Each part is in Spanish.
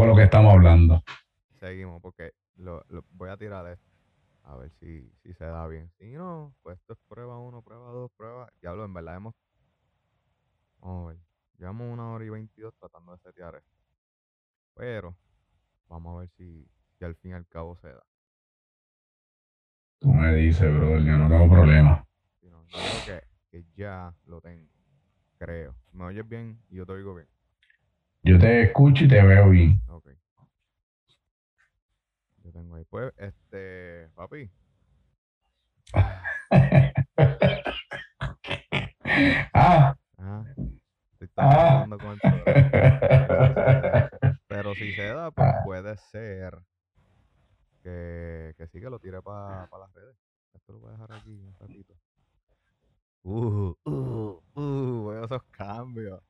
por lo que estamos hablando. Seguimos, porque lo, voy a tirar esto. A ver si, si se da bien. Si no, pues esto es prueba uno, prueba dos, prueba. Diablo, en verdad hemos. Vamos a ver. Llevamos una hora y veintidós tratando de setear esto. Pero, vamos a ver si, si al fin y al cabo se da. Tú me dices, bro, yo no tengo problema. yo creo que, ya lo tengo. Creo. ¿Me oyes bien? Y yo te oigo bien. Yo te escucho y te veo bien. Ok. Yo tengo ahí. Pues, este, papi. ah. Ah. Estoy ah. con el Pero si se da, pues puede ser que, que sí que lo tire para las redes. Esto lo voy a dejar aquí un ratito. Uh, uh, uh, veo esos cambios.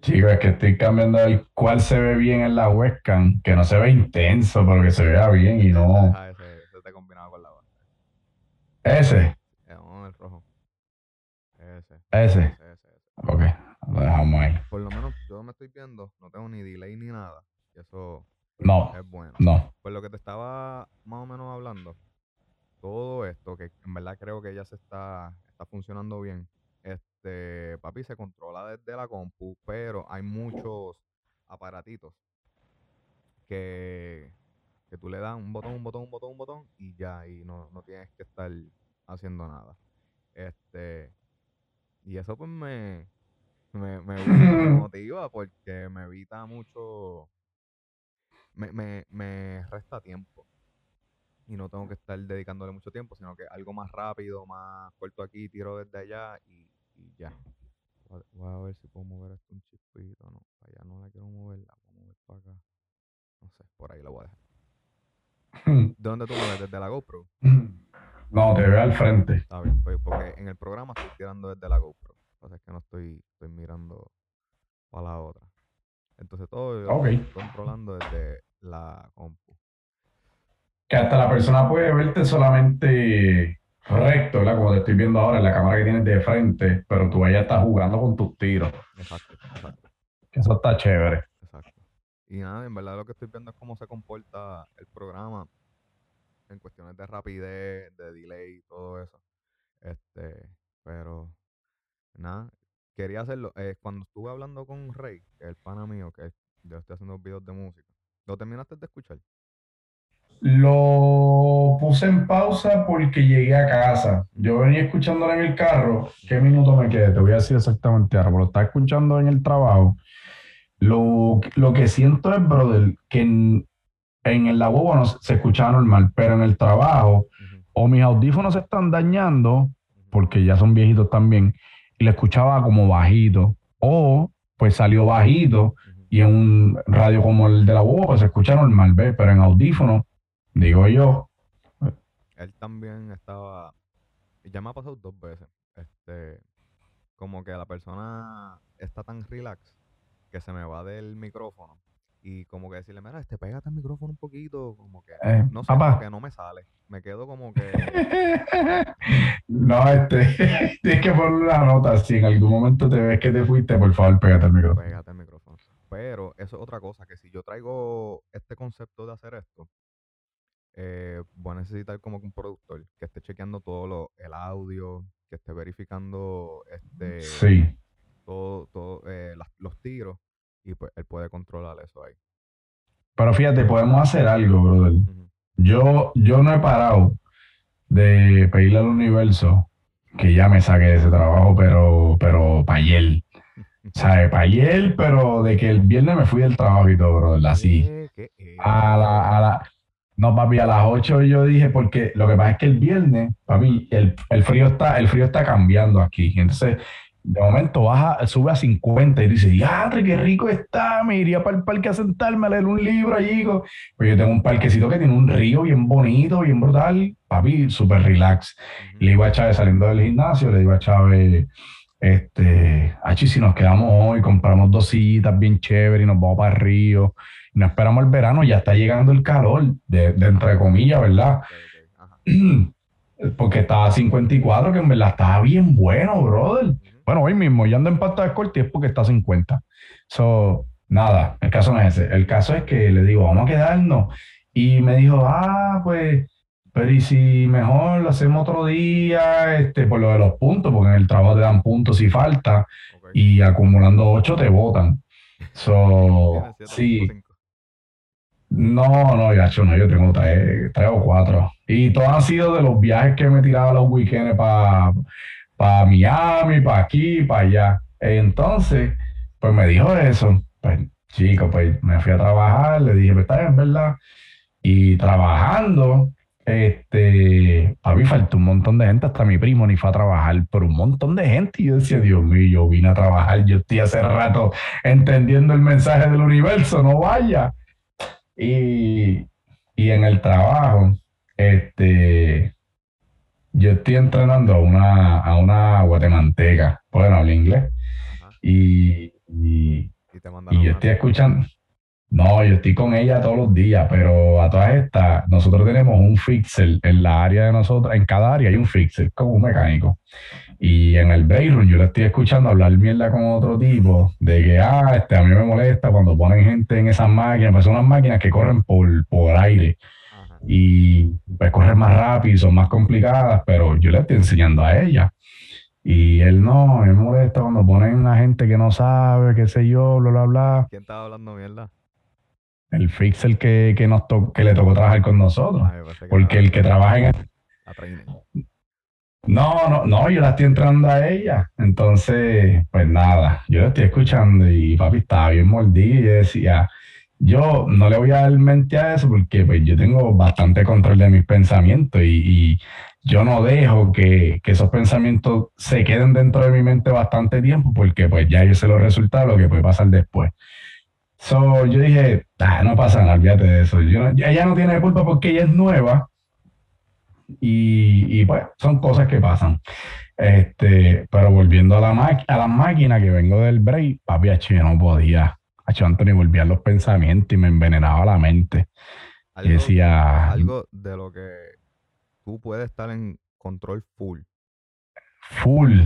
Chicos, es que estoy cambiando el cuál se ve bien en la webcam, que no se ve intenso, pero que se vea bien y no. Ah, ese, ese está combinado con la. ¿Ese? el rojo. Ese. Ese. Ese, ese, Ok, lo dejamos ahí. Por lo menos yo me estoy viendo, no tengo ni delay ni nada. Y eso no. Es bueno. No. Pues lo que te estaba más o menos hablando, todo esto, que en verdad creo que ya se está, está funcionando bien. Este, papi, se controla desde la compu, pero hay muchos aparatitos que, que tú le das un botón, un botón, un botón, un botón y ya, y no, no tienes que estar haciendo nada. Este, y eso pues me, me, me motiva porque me evita mucho me, me, me resta tiempo. Y no tengo que estar dedicándole mucho tiempo, sino que algo más rápido, más corto aquí, tiro desde allá y, y ya. Voy a ver si puedo mover esto un chispito. No, para allá no la quiero mover, la voy a mover para acá. No sé, por ahí la voy a dejar. ¿De dónde tú ves? ¿Desde la GoPro? No, te veo al frente. Está bien, pues, porque en el programa estoy tirando desde la GoPro. Entonces es que no estoy, estoy mirando para la otra. Entonces todo yo estoy controlando desde la compu. Que hasta la persona puede verte solamente recto, ¿verdad? Como te estoy viendo ahora en la cámara que tienes de frente, pero tú ya estás jugando con tus tiros. Exacto, exacto. Eso está chévere. Exacto. Y nada, en verdad lo que estoy viendo es cómo se comporta el programa en cuestiones de rapidez, de delay, todo eso. Este, pero nada, quería hacerlo. Eh, cuando estuve hablando con Rey, que es el pana mío, que yo estoy haciendo videos de música, ¿Lo terminaste de escuchar? Lo puse en pausa porque llegué a casa. Yo venía escuchándola en el carro. ¿Qué minuto me quedé? Te voy a decir exactamente ahora, pero lo estaba escuchando en el trabajo. Lo, que siento es, brother, que en, en el no se escuchaba normal, pero en el trabajo, o mis audífonos se están dañando, porque ya son viejitos también, y le escuchaba como bajito, o pues salió bajito y en un radio como el de la pues, se escucha normal, ¿ves? Pero en audífono, digo yo. Él también estaba, ya me ha pasado dos veces, este, como que la persona está tan relax que se me va del micrófono y como que decirle, mira, este, pégate el micrófono un poquito, como que, eh, no sé, como que no me sale. Me quedo como que... no, este, tienes que poner una nota, si en algún momento te ves que te fuiste, por favor, pégate el micrófono. Pégate el micrófono. Pero eso es otra cosa, que si yo traigo este concepto de hacer esto, eh, voy a necesitar como que un productor que esté chequeando todo lo, el audio, que esté verificando este sí. todo, todo eh, los tiros y pues él puede controlar eso ahí. Pero fíjate, podemos hacer algo, brother. Yo, yo no he parado de pedirle al universo que ya me saque de ese trabajo, pero, pero para ayer. ¿Sabes? Para ayer, pero de que el viernes me fui del trabajo y todo, bro, así. A la, a la, no, papi, a las 8 yo dije, porque lo que pasa es que el viernes, papi, el, el frío está, el frío está cambiando aquí. Entonces, de momento baja, sube a 50 y dice, ya, qué rico está, me iría para el parque a sentarme a leer un libro allí. Pues yo tengo un parquecito que tiene un río bien bonito, bien brutal, papi, súper relax. Le iba a Chávez saliendo del gimnasio, le digo a Chávez, este, aquí si nos quedamos hoy, compramos dos sillitas bien chéveres y nos vamos para el río. No esperamos el verano, ya está llegando el calor, de, entre comillas, ¿verdad? Porque estaba a 54, que en verdad estaba bien bueno, brother. Bueno, hoy mismo, ya ando en pasta de corte es porque está a 50. So, nada, el caso no es ese. El caso es que le digo, vamos a quedarnos. Y me dijo, ah, pues, pero y si mejor lo hacemos otro día, este, por lo de los puntos, porque en el trabajo te dan puntos si falta, y acumulando ocho te votan. So, sí. No, no, ya, no, yo tengo tres, tres o cuatro. Y todos han sido de los viajes que me tiraba los weekends para Miami, para aquí, para allá. Entonces, pues me dijo eso. Pues, chico, pues me fui a trabajar, le dije, pues está bien, ¿verdad? Y trabajando, este, a mí faltó un montón de gente, hasta mi primo ni fue a trabajar, pero un montón de gente. Y yo decía, Dios mío, yo vine a trabajar, yo estoy hace rato entendiendo el mensaje del universo, no vaya. Y, y en el trabajo, este, yo estoy entrenando a una, a una guatemalteca, bueno, habla inglés, y, y, Y te y yo estoy escuchando. No, yo estoy con ella todos los días, pero a todas estas, nosotros tenemos un fixer en la área de nosotros, en cada área hay un fixer, como un mecánico. Y en el break room yo le estoy escuchando hablar mierda con otro tipo de que, ah, este, a mí me molesta cuando ponen gente en esas máquinas, pues son unas máquinas que corren por, por aire Ajá. y pues corren más rápido, y son más complicadas, pero yo le estoy enseñando a ella. Y él no, me molesta cuando ponen a gente que no sabe, qué sé yo, bla, bla, bla. ¿Quién estaba hablando mierda? El fixer que, que, nos to- que le tocó trabajar con nosotros. Ay, que Porque el que trabaja en el... No, no, no, yo la estoy entrando a ella. Entonces, pues nada, yo la estoy escuchando y papi estaba bien mordido y yo decía, yo no le voy a dar mente a eso porque pues yo tengo bastante control de mis pensamientos y, yo no dejo que, que esos pensamientos se queden dentro de mi mente bastante tiempo porque pues ya yo sé los resultados, lo que puede pasar después. So, yo dije, "Ah, no pasa nada, olvídate de eso. Ella no tiene culpa porque ella es nueva y, y, pues son cosas que pasan. Este, pero volviendo a la a las máquinas que vengo del break, papi, yo no podía. Acho, Anthony volvían los pensamientos y me envenenaba la mente. Y Algo, decía, algo de lo que tú puedes estar en control full. full,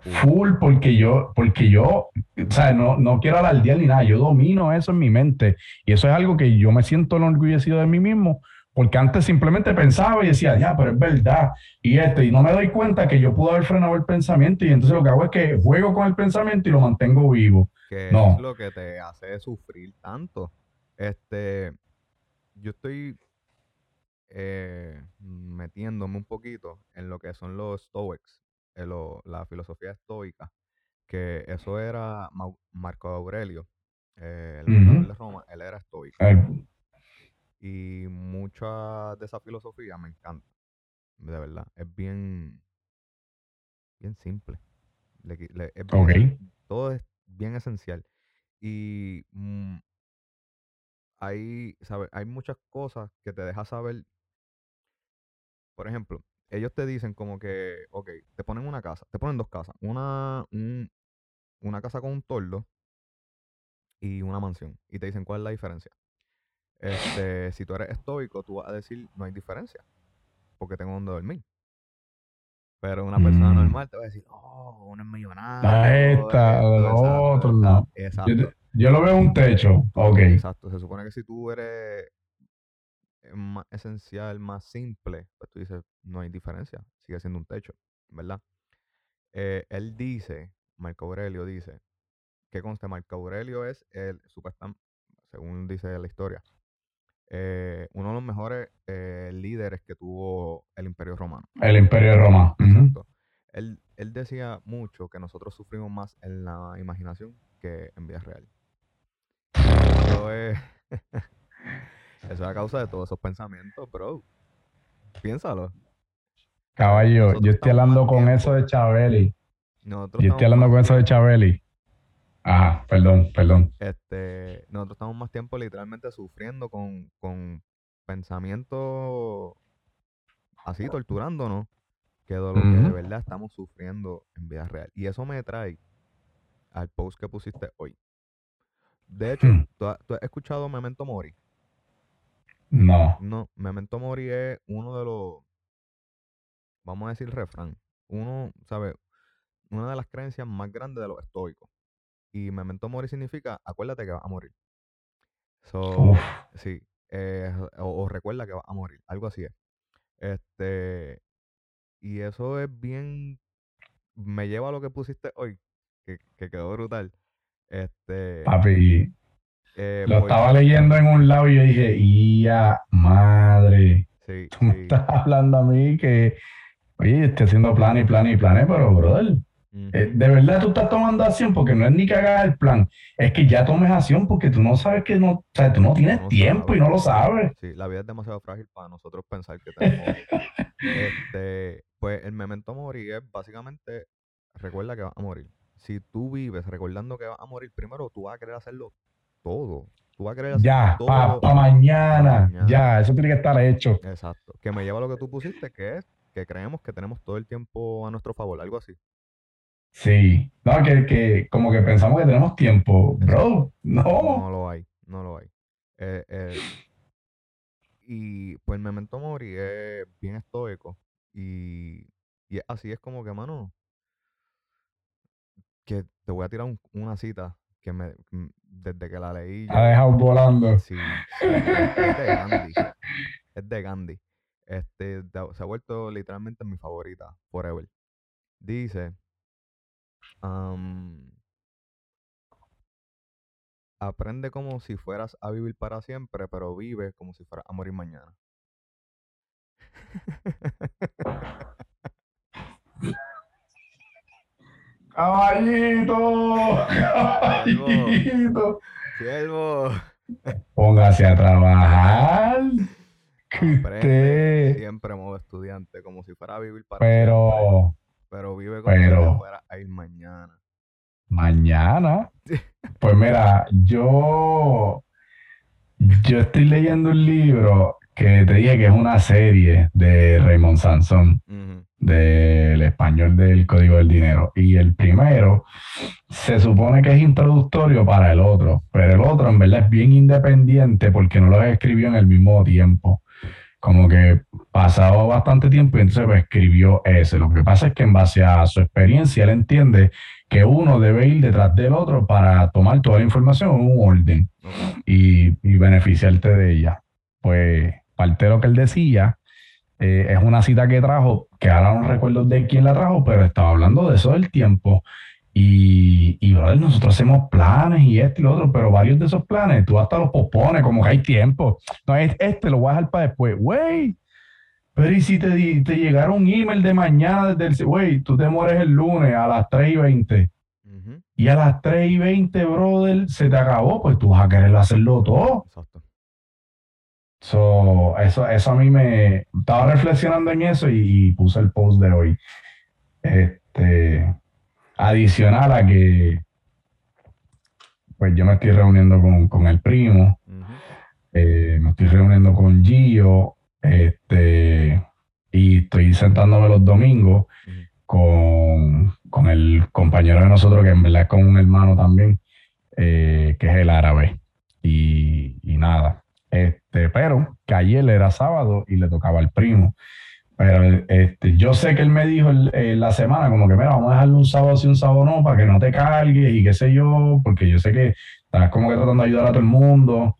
full, porque yo, porque yo, o sea, no, no quiero alardear ni nada, yo domino eso en mi mente. Y eso es algo que yo me siento enorgullecido de mí mismo, porque antes simplemente pensaba y decía, ya, pero es verdad. Y este, y no me doy cuenta que yo pude haber frenado el pensamiento, y entonces lo que hago es que juego con el pensamiento y lo mantengo vivo. que No. es lo que te hace sufrir tanto. Este, yo estoy eh, metiéndome un poquito en lo que son los Stoics, en lo- la filosofía estoica, que eso era Mau- Marco Aurelio, eh, el Ujú. emperador de Roma, él era estoico. Y mucha de esa filosofía me encanta, de verdad. Es bien, bien simple. Le qui- le- es bien Ok. esen- todo es bien esencial. Y mm, hay, ¿sabe? hay muchas cosas que te deja saber. Por ejemplo, ellos te dicen como que, ok, te ponen una casa, te ponen dos casas. Una, un- una casa con un toldo y una mansión. Y te dicen cuál es la diferencia. Este, si tú eres estoico, tú vas a decir no hay diferencia. Porque tengo donde dormir. Pero una persona Mm. normal te va a decir, oh, uno es millonario. A esta, exacto, otro, exacto. Exacto. Yo, yo lo veo un techo, ok. Exacto. Se supone que si tú eres eh, más esencial, más simple, pues tú dices, no hay diferencia. Sigue siendo un techo, ¿verdad? Eh, él dice, Marco Aurelio dice, que conste, Marco Aurelio es el, supuestam- según dice la historia, eh, uno de los mejores eh, líderes que tuvo el Imperio Romano. El Imperio de Roma. ujú. Exacto. Él, él decía mucho que nosotros sufrimos más en la imaginación que en vida real. Eso es, eso es a causa de todos esos pensamientos, bro. Piénsalo. Caballo, Nosotros yo estoy hablando con tiempo- eso de Chabeli. Nosotros Yo estoy hablando con eso de Chabeli. Ajá, perdón, perdón. este, nosotros estamos más tiempo literalmente sufriendo con, con pensamientos así, torturándonos, que de lo que de verdad estamos sufriendo en vida real. Y eso me trae al post que pusiste hoy. De hecho, Hmm. ¿tú, has, tú has escuchado Memento Mori? No. No, Memento Mori es uno de los, vamos a decir refrán, uno, ¿sabe? Una de las creencias más grandes de los estoicos. Y memento mori significa, acuérdate que vas a morir. So, Uf. sí, eh, o, o recuerda que vas a morir, algo así es. Este, y eso es bien, me lleva a lo que pusiste hoy, que, que quedó brutal. Este, Papi, eh, lo voy- estaba leyendo en un lado y yo dije, ¡ya madre! sí, Tú me estás hablando a mí que, oye, estoy haciendo planes y planes y planes, pero, brother, eh, de verdad tú estás tomando acción porque no es ni que hagas el plan, es que ya tomes acción porque tú no sabes que no, o sea, tú no tienes No tiempo y no lo sabes. Sí, la vida es demasiado frágil para nosotros pensar que tenemos. este, pues el memento mori es básicamente recuerda que vas a morir. Si tú vives recordando que vas a morir, primero tú vas a querer hacerlo todo. Tú vas a querer hacer Ya, para mañana. ya, eso tiene que estar hecho. Exacto. Que me lleva a lo que tú pusiste, que es que creemos que tenemos todo el tiempo a nuestro favor, algo así. Sí, no, que, que como que pensamos que tenemos tiempo, bro, no. No lo hay, no lo hay. Eh, eh, y pues memento mori es bien estoico. Y, y así es como que, mano, que te voy a tirar un- una cita que me mm, desde que la leí Ha dejado volando. sí, sí, es de Gandhi. Es de Gandhi. Este se ha vuelto literalmente mi favorita, forever. Dice, aprende como si fueras a vivir para siempre, pero vive como si fueras a morir mañana. Caballito, caballito, Siervo, póngase a trabajar. Aprende. usted, siempre modo estudiante, como si fuera a vivir para pero siempre, pero vive si pero- fuera a ir mañana. mañana, pues mira, yo, yo estoy leyendo un libro que te dije que es una serie de Raymond Sansón. Del español del Código del Dinero. Y el primero se supone que es introductorio para el otro, pero el otro en verdad es bien independiente porque no lo escribió en el mismo tiempo. Como que pasaba bastante tiempo y entonces pues, escribió ese. Lo que pasa es que en base a su experiencia él entiende que uno debe ir detrás del otro para tomar toda la información en un orden y, y beneficiarte de ella. Pues parte de lo que él decía eh, es una cita que trajo, que ahora no recuerdo de quién la trajo, pero estaba hablando de eso del tiempo. Y, y brother, nosotros hacemos planes y esto y lo otro, pero varios de esos planes tú hasta los pospones, como que hay tiempo. No, es- este lo voy a dejar para después. Güey, pero ¿y si te, te llegara un email de mañana desde el... Güey, tú te mueres el lunes a las 3 y 20 ujú, y a las 3 y 20, brother, se te acabó, pues tú vas a querer hacerlo todo. Exacto. So, eso, eso a mí me estaba reflexionando en eso y, y puse el post de hoy. Este, adicional a que pues yo me estoy reuniendo con, con el primo, eh, me estoy reuniendo con Gio, este, y estoy sentándome los domingos con, con el compañero de nosotros, que en verdad es como un hermano también, eh, que es el árabe. Y, y nada, este, pero que ayer era sábado y le tocaba al primo. Pero este, yo sé que él me dijo el- eh, la semana, como que mira, vamos a dejarle un sábado sí, un sábado no, para que no te cargues y qué sé yo, porque yo sé que estás como que tratando de ayudar a todo el mundo.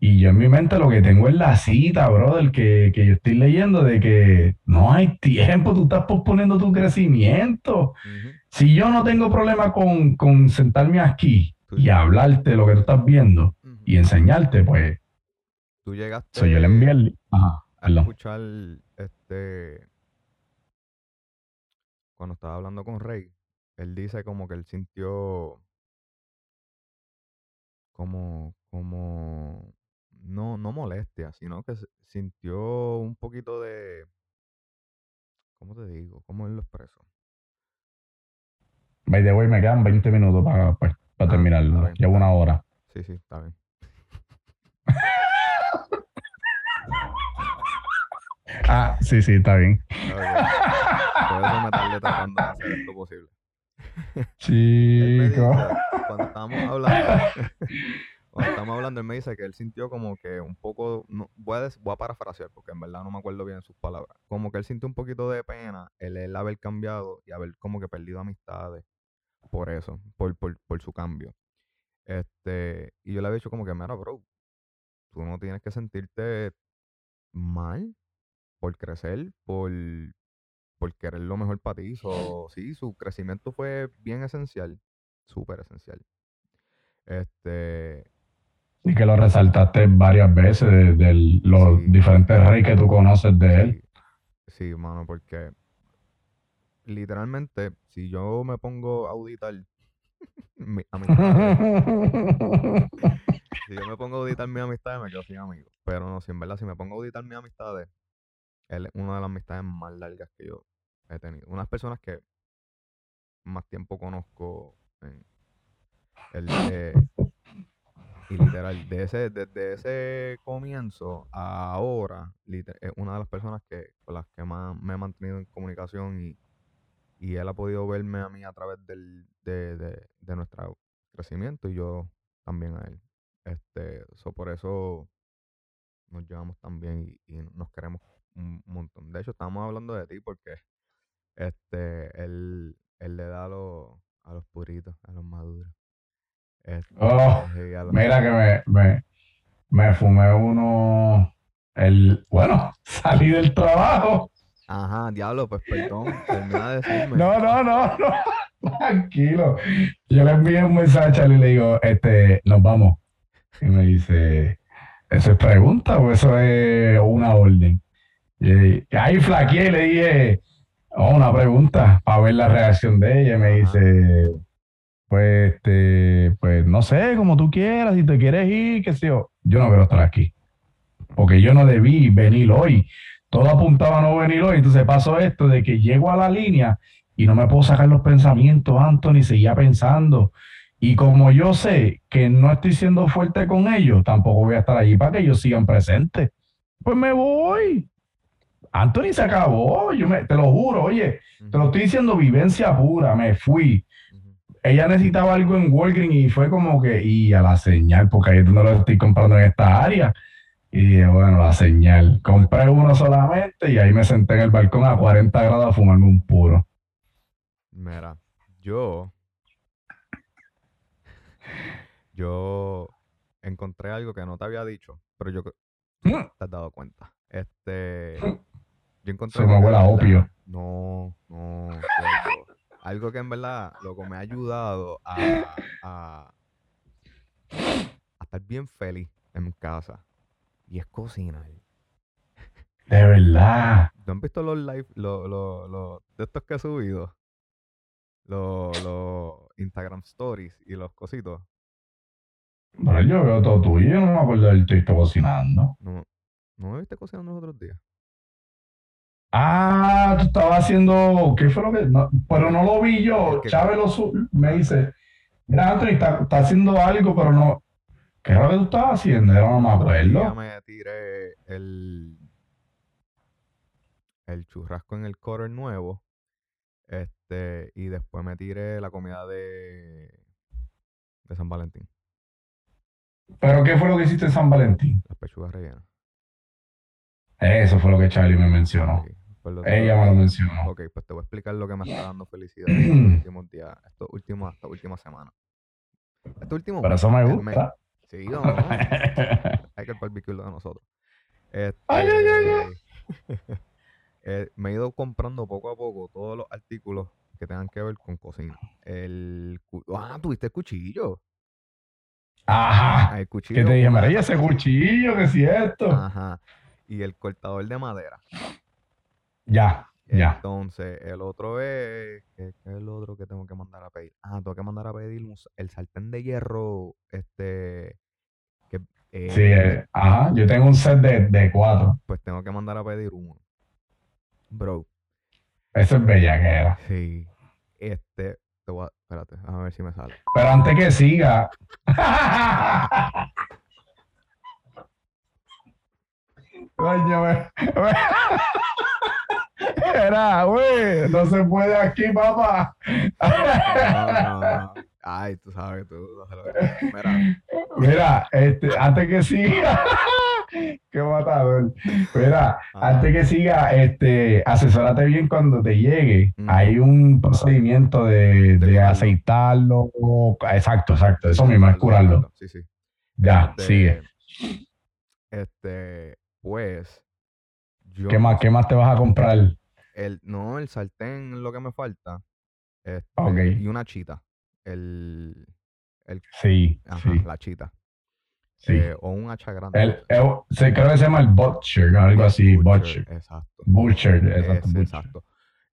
Y yo en mi mente lo que tengo es la cita, brother, que, que yo estoy leyendo de que no hay tiempo, tú estás posponiendo tu crecimiento. Si yo no tengo problema con, con sentarme aquí Tú- y hablarte de lo que tú estás viendo y enseñarte, pues Tú llegaste soy yo le envié el... Ajá, a perdón. escuchar este cuando estaba hablando con Rey, él dice como que él sintió como como no no molestia, sino que sintió un poquito de ¿cómo te digo? ¿Cómo él lo expresó? By the way, me quedan 20 minutos para, para, Ah, terminarlo. Llevo una hora. Sí, sí, está bien. Ah, sí, sí, está bien. Me tardé tratando de hacer esto posible. Chico. cuando estábamos hablando, cuando estábamos hablando, él me dice que él sintió como que un poco, no, voy, a, des- voy a parafrasear porque en verdad no me acuerdo bien sus palabras, como que él sintió un poquito de pena el haber cambiado y haber como que perdido amistades por eso, por, por, por su cambio. Este, y yo le había dicho como que, mira, bro, tú no tienes que sentirte mal por crecer, por, por querer lo mejor para ti. So, sí, su crecimiento fue bien esencial, súper esencial. Este, Y que lo resaltaste varias veces de, de los Sí. diferentes reyes que tú conoces de él. sí, sí, mano, porque literalmente, si yo me pongo a auditar mi amistades, si yo me pongo a auditar mis amistades, me quedo sin amigos. Pero no, si en verdad, si me pongo a auditar mis amistades, él es una de las amistades más largas que yo he tenido. Unas personas que más tiempo conozco en el eh, y literal, de ese, desde ese comienzo a ahora, es una de las personas que, con las que más me he mantenido en comunicación y, y él ha podido verme a mí a través del, de, de, de nuestro crecimiento y yo también a él. Este, so por eso nos llevamos tan bien y, y nos queremos un montón. De hecho, estamos hablando de ti porque este, él, él le da a los, a los puritos, a los maduros. Este, Oh, los- Mira que me, me, me fumé uno, el, bueno, salí del trabajo. Ajá, diablo, pues perdón, termina de decirme. No, no, no, no, tranquilo. Yo le envié un mensaje a Charlie y le digo, este, nos vamos. Y me dice, ¿eso es pregunta o eso es una orden? Y ahí flaqueé y le dije, "Oh, una pregunta para ver la reacción de ella. Y me dice, pues, este, pues no sé, como tú quieras, si te quieres ir, qué sé yo. Yo no quiero estar aquí. Porque yo no debí venir hoy. Todo apuntaba a no venir hoy. Entonces pasó esto de que llego a la línea y no me puedo sacar los pensamientos, Anthony, seguía pensando. Y como yo sé que no estoy siendo fuerte con ellos, tampoco voy a estar allí para que ellos sigan presentes. Pues me voy. Anthony se acabó, yo me, te lo juro, oye, te lo estoy diciendo vivencia pura, me fui. Ella necesitaba algo en Walgreens y fue como que, y a la señal, porque ahí no lo estoy comprando en esta área. Y dije, bueno, la señal. Compré uno solamente y ahí me senté en el balcón a 40 grados a fumarme un puro. Mira, yo. Yo encontré algo que no te había dicho, pero yo creo- Mm. te has dado cuenta. Este. Yo encontré Se me huele a opio. No, no. Algo que en verdad, loco, me ha ayudado a, a, a estar bien feliz en mi casa. Y es cocinar. De verdad. ¿No han visto los live, los, los, los de estos que he subido? Los, los Instagram Stories y los cositos. Pero yo veo todo tuyo, yo no me acuerdo del texto cocinando. No, ¿no me viste cocinando los otros días? Ah, tú estabas haciendo, ¿qué fue lo que? no, pero no lo vi yo. Chávez lo me dice, mira, Anthony, está, está haciendo algo, pero no. ¿Qué era lo que tú estabas haciendo? Yo no me acuerdo. me tiré el, el churrasco en el quarter nuevo. Este, y después me tiré la comida de, de San Valentín, ¿Pero qué fue lo que hiciste en San Valentín? las pechugas rellenas. Eso fue lo que Charlie me mencionó. Sí, Ella me lo mencionó. Ok, pues te voy a explicar lo que me está dando felicidad estos últimos días, estos últimos, esta última semana. Este último Pero eso me mes. gusta. Sí, no, no. Hay que el barbecue de nosotros. Este, Ay, ay, eh, me he ido comprando poco a poco todos los artículos que tengan que ver con cocina. El ah, tuviste el cuchillo. Ajá. Ah, el Que cuchillo. te dije, María, ese cuchillo, que es cierto. Ajá. Y el cortador de madera. Ya, ya. Entonces, el otro es. ¿Qué, es el otro que tengo que mandar a pedir? Ah, tengo que mandar a pedir el sartén de hierro. Este. Que, eh, Sí, eh, ajá. Yo tengo un set de, de cuatro. Pues tengo que mandar a pedir uno. Bro, Eso es bellaquera. sí. Este. Te voy a, espérate, a ver si me sale. Pero antes que siga. Coño, Era, güey, no se puede aquí, papá. No, no, no. Ay, tú sabes, tú Mira, Mira, este, antes que siga, Qué matador. Mira, antes que siga, este, asesórate bien cuando te llegue. Hay un procedimiento de, De aceitarlo. Exacto, exacto. Eso mismo es curarlo. Sí, sí. Ya, Este, sigue. Este, pues, yo ¿Qué más, qué más te vas a comprar? el, no, el sartén es lo que me falta. Este, Ok. y una chita. El, el, Sí, ajá, sí, la chita. sí. Eh, o un hacha grande. El, el- se, creo que se llama el Butcher, algo así. Butcher. Exacto. Butcher, exacto. Ese, Butcher. exacto.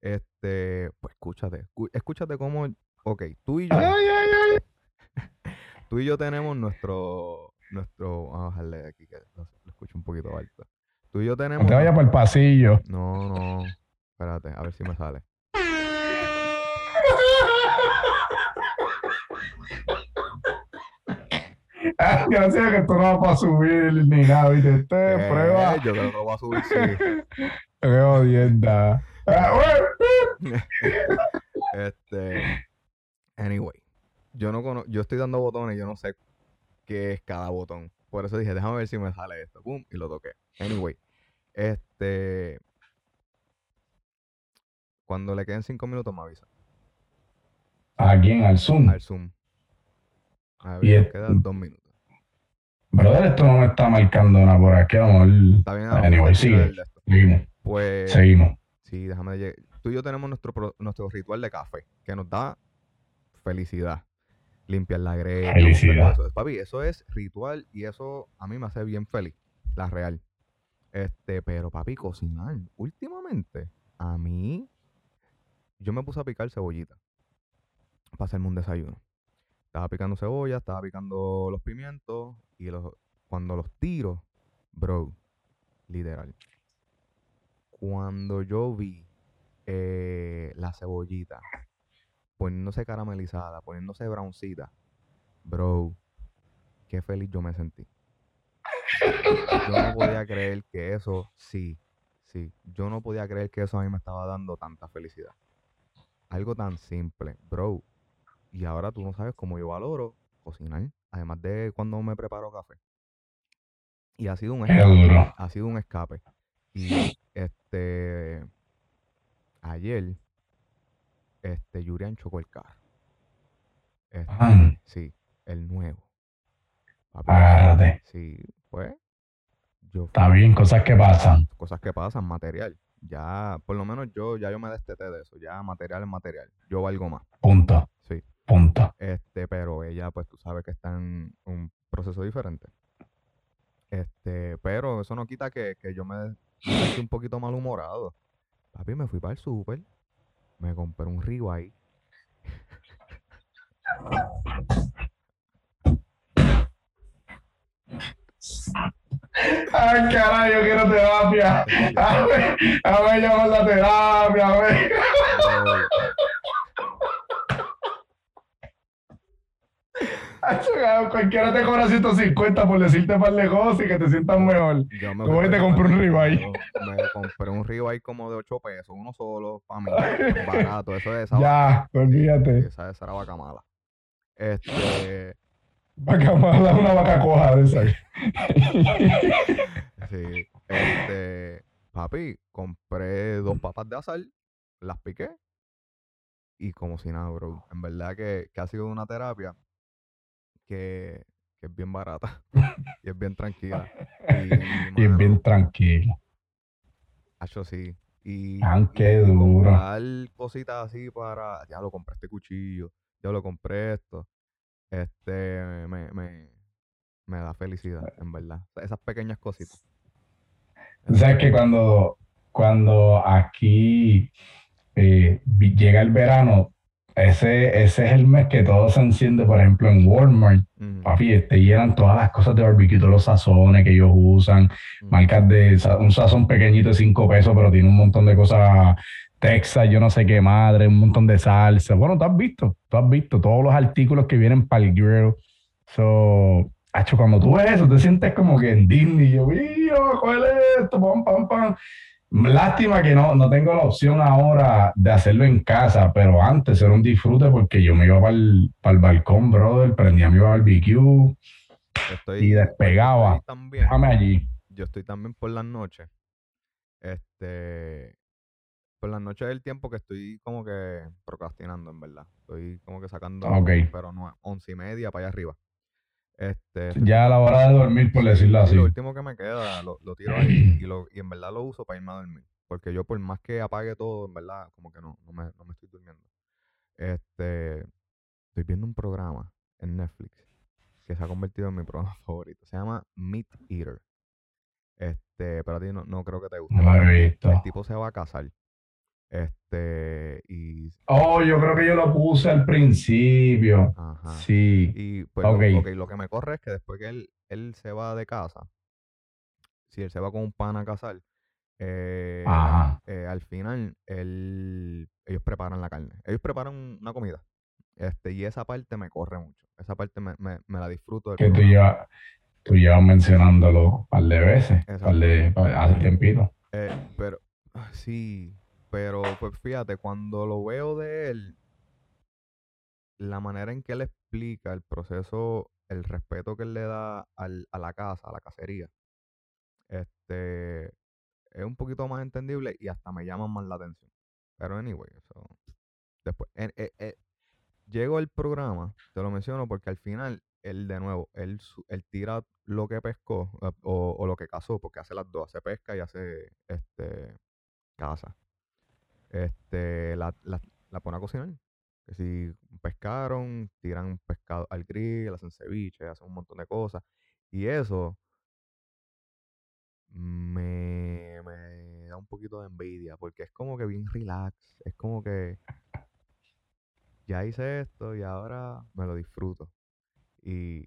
Este, pues escúchate, escúchate cómo, ok, tú y yo, Ay, ay, ay. tú y yo tenemos nuestro, nuestro, vamos a bajarle aquí que lo, lo escucho un poquito alto. Tú y yo tenemos, No te vayas por el pasillo. no, no, espérate, a ver si me sale. Ah, Gracias que esto no va para subir ni nada, ¿viste? Esto es Eh, prueba. yo creo que lo voy a subir, sí. Qué jodienda. Ah. Este, anyway, yo no conozco, yo estoy dando botones, yo no sé qué es cada botón. Por eso dije, déjame ver si me sale esto. Pum, y lo toqué. Anyway, este, cuando le queden cinco minutos me avisa ¿A quién? Al Zoom. al Zoom. A ver, quedan dos minutos. Brother, esto no me está marcando nada por aquí. Vamos ver. Está bien, Anyway, sigue. el. Seguimos. Pues, Seguimos. sí, déjame lleg- Tú y yo tenemos nuestro, nuestro ritual de café, que nos da felicidad. Limpiar la greña. Felicidad. Eso. Papi, eso es ritual y eso a mí me hace bien feliz, la real. Este, pero papi, cocinar, últimamente, a mí, yo me puse a picar cebollita para hacerme un desayuno. Estaba picando cebolla, estaba picando los pimientos y los, cuando los tiro, bro, literal. Cuando yo vi eh, la cebollita poniéndose caramelizada, poniéndose browncita, bro, qué feliz yo me sentí. Yo no podía creer que eso, sí, sí, yo no podía creer que eso a mí me estaba dando tanta felicidad. Algo tan simple, bro. Y ahora tú no sabes cómo yo valoro cocinar, además de cuando me preparo café. Y ha sido un escape, ha sido un escape. Y este, ayer, este, Yurian chocó el carro. Este, sí, el nuevo. Papi, agárrate. Sí, pues, yo Está fui- bien, cosas que pasan. cosas que pasan, material. Ya, por lo menos yo, ya yo me desteté de eso. Ya material es material. Yo valgo más. Punto. Sí. Punto. Este, pero ella, pues tú sabes que está en un proceso diferente. Este, pero eso no quita que, que yo me me un poquito malhumorado. Papi, me fui para el súper, me compré un ribeye. Ay, caray, yo quiero terapia. A ver, a ver, llama la terapia, a ver. Acho, cabrón, Cualquiera te cobra 150 por decirte par de cosas y que te sientas mejor. Yo me ¿Cómo fui que te compré un ribeye? supermercado, Me compré un ribeye como de 8 pesos, uno solo, para mí, barato. Eso es esa Ya, olvídate. Esa, esa era vaca mala. Este, Vaca mala, una vaca coja de esa. sí, este, papi, compré dos papas de azar, las piqué y como si nada, bro. En verdad que, que ha sido una terapia que, que es bien barata y es bien tranquila. Y, Y es mano, bien tranquilo. Hacho, sí. Y, Ah, y duro. comprar cositas así para, ya lo compré este cuchillo, ya lo compré esto. Este, me, me, me da felicidad, en verdad. O sea, Esas pequeñas cositas. Tú sabes que cuando, cuando aquí eh, llega el verano, ese, ese es el mes que todo se enciende, por ejemplo, en Walmart. Ujú, Papi, te llenan todas las cosas de barbecue, todos los sazones que ellos usan, marcas de un sazón pequeñito de 5 pesos, pero tiene un montón de cosas, Texas, yo no sé qué madre, un montón de salsa. Bueno, tú has visto, tú has visto todos los artículos que vienen para el grill. So, hacho, cuando tú ves eso, te sientes como que en Disney. Yo, mira, coge esto, pam, pam, pam. Lástima que no, no tengo la opción ahora de hacerlo en casa, pero antes era un disfrute porque yo me iba para el, balcón, brother, prendía mi barbecue Estoy, y despegaba. estoy también. Déjame allí. yo estoy también por las noches. Este, por las noches del tiempo que estoy como que procrastinando, en verdad. Estoy como que sacando, pero no, once y media para allá arriba. Este, Ya a la hora de dormir, por decirlo así. lo último que me queda lo, lo tiro ahí y, lo, y en verdad lo uso para irme a dormir. Porque yo por más que apague todo, en verdad, como que no, no me, no me estoy durmiendo. Este, estoy viendo un programa en Netflix que se ha convertido en mi programa favorito. Se llama Meat Eater. Este, pero a ti no, no creo que te guste. No lo pero he el- visto. El tipo se va a casar. Este, y, Oh, yo creo que yo lo puse al principio. ajá. Sí. Y pues lo- Ok. ok, lo que me corre es que después que él, él se va de casa, si él se va con un pan a casar, eh, eh, al final él- ellos preparan la carne. Ellos preparan una comida. Este, y esa parte me corre mucho. Esa parte me, me- me la disfruto Que tú llevas, tú llevas mencionándolo un par de veces, par de, par- hace tiempito. Eh, pero, ah, sí, pero pues fíjate, cuando lo veo de él, la manera en que él explica el proceso, el respeto que él le da al- a la casa, a la cacería, este, es un poquito más entendible y hasta me llama más la atención. Pero anyway, eso, después, en- eh, eh, llego al programa, te lo menciono porque al final, él de nuevo, él, él tira lo que pescó eh, o, o lo que cazó, porque hace las dos, hace pesca y hace este caza. Este, la, la, la pone a cocinar. Que si pescaron, tiran pescado al grill, hacen ceviche, hacen un montón de cosas. Y eso me, me da un poquito de envidia, porque es como que bien relax, es como que ya hice esto y ahora me lo disfruto. Y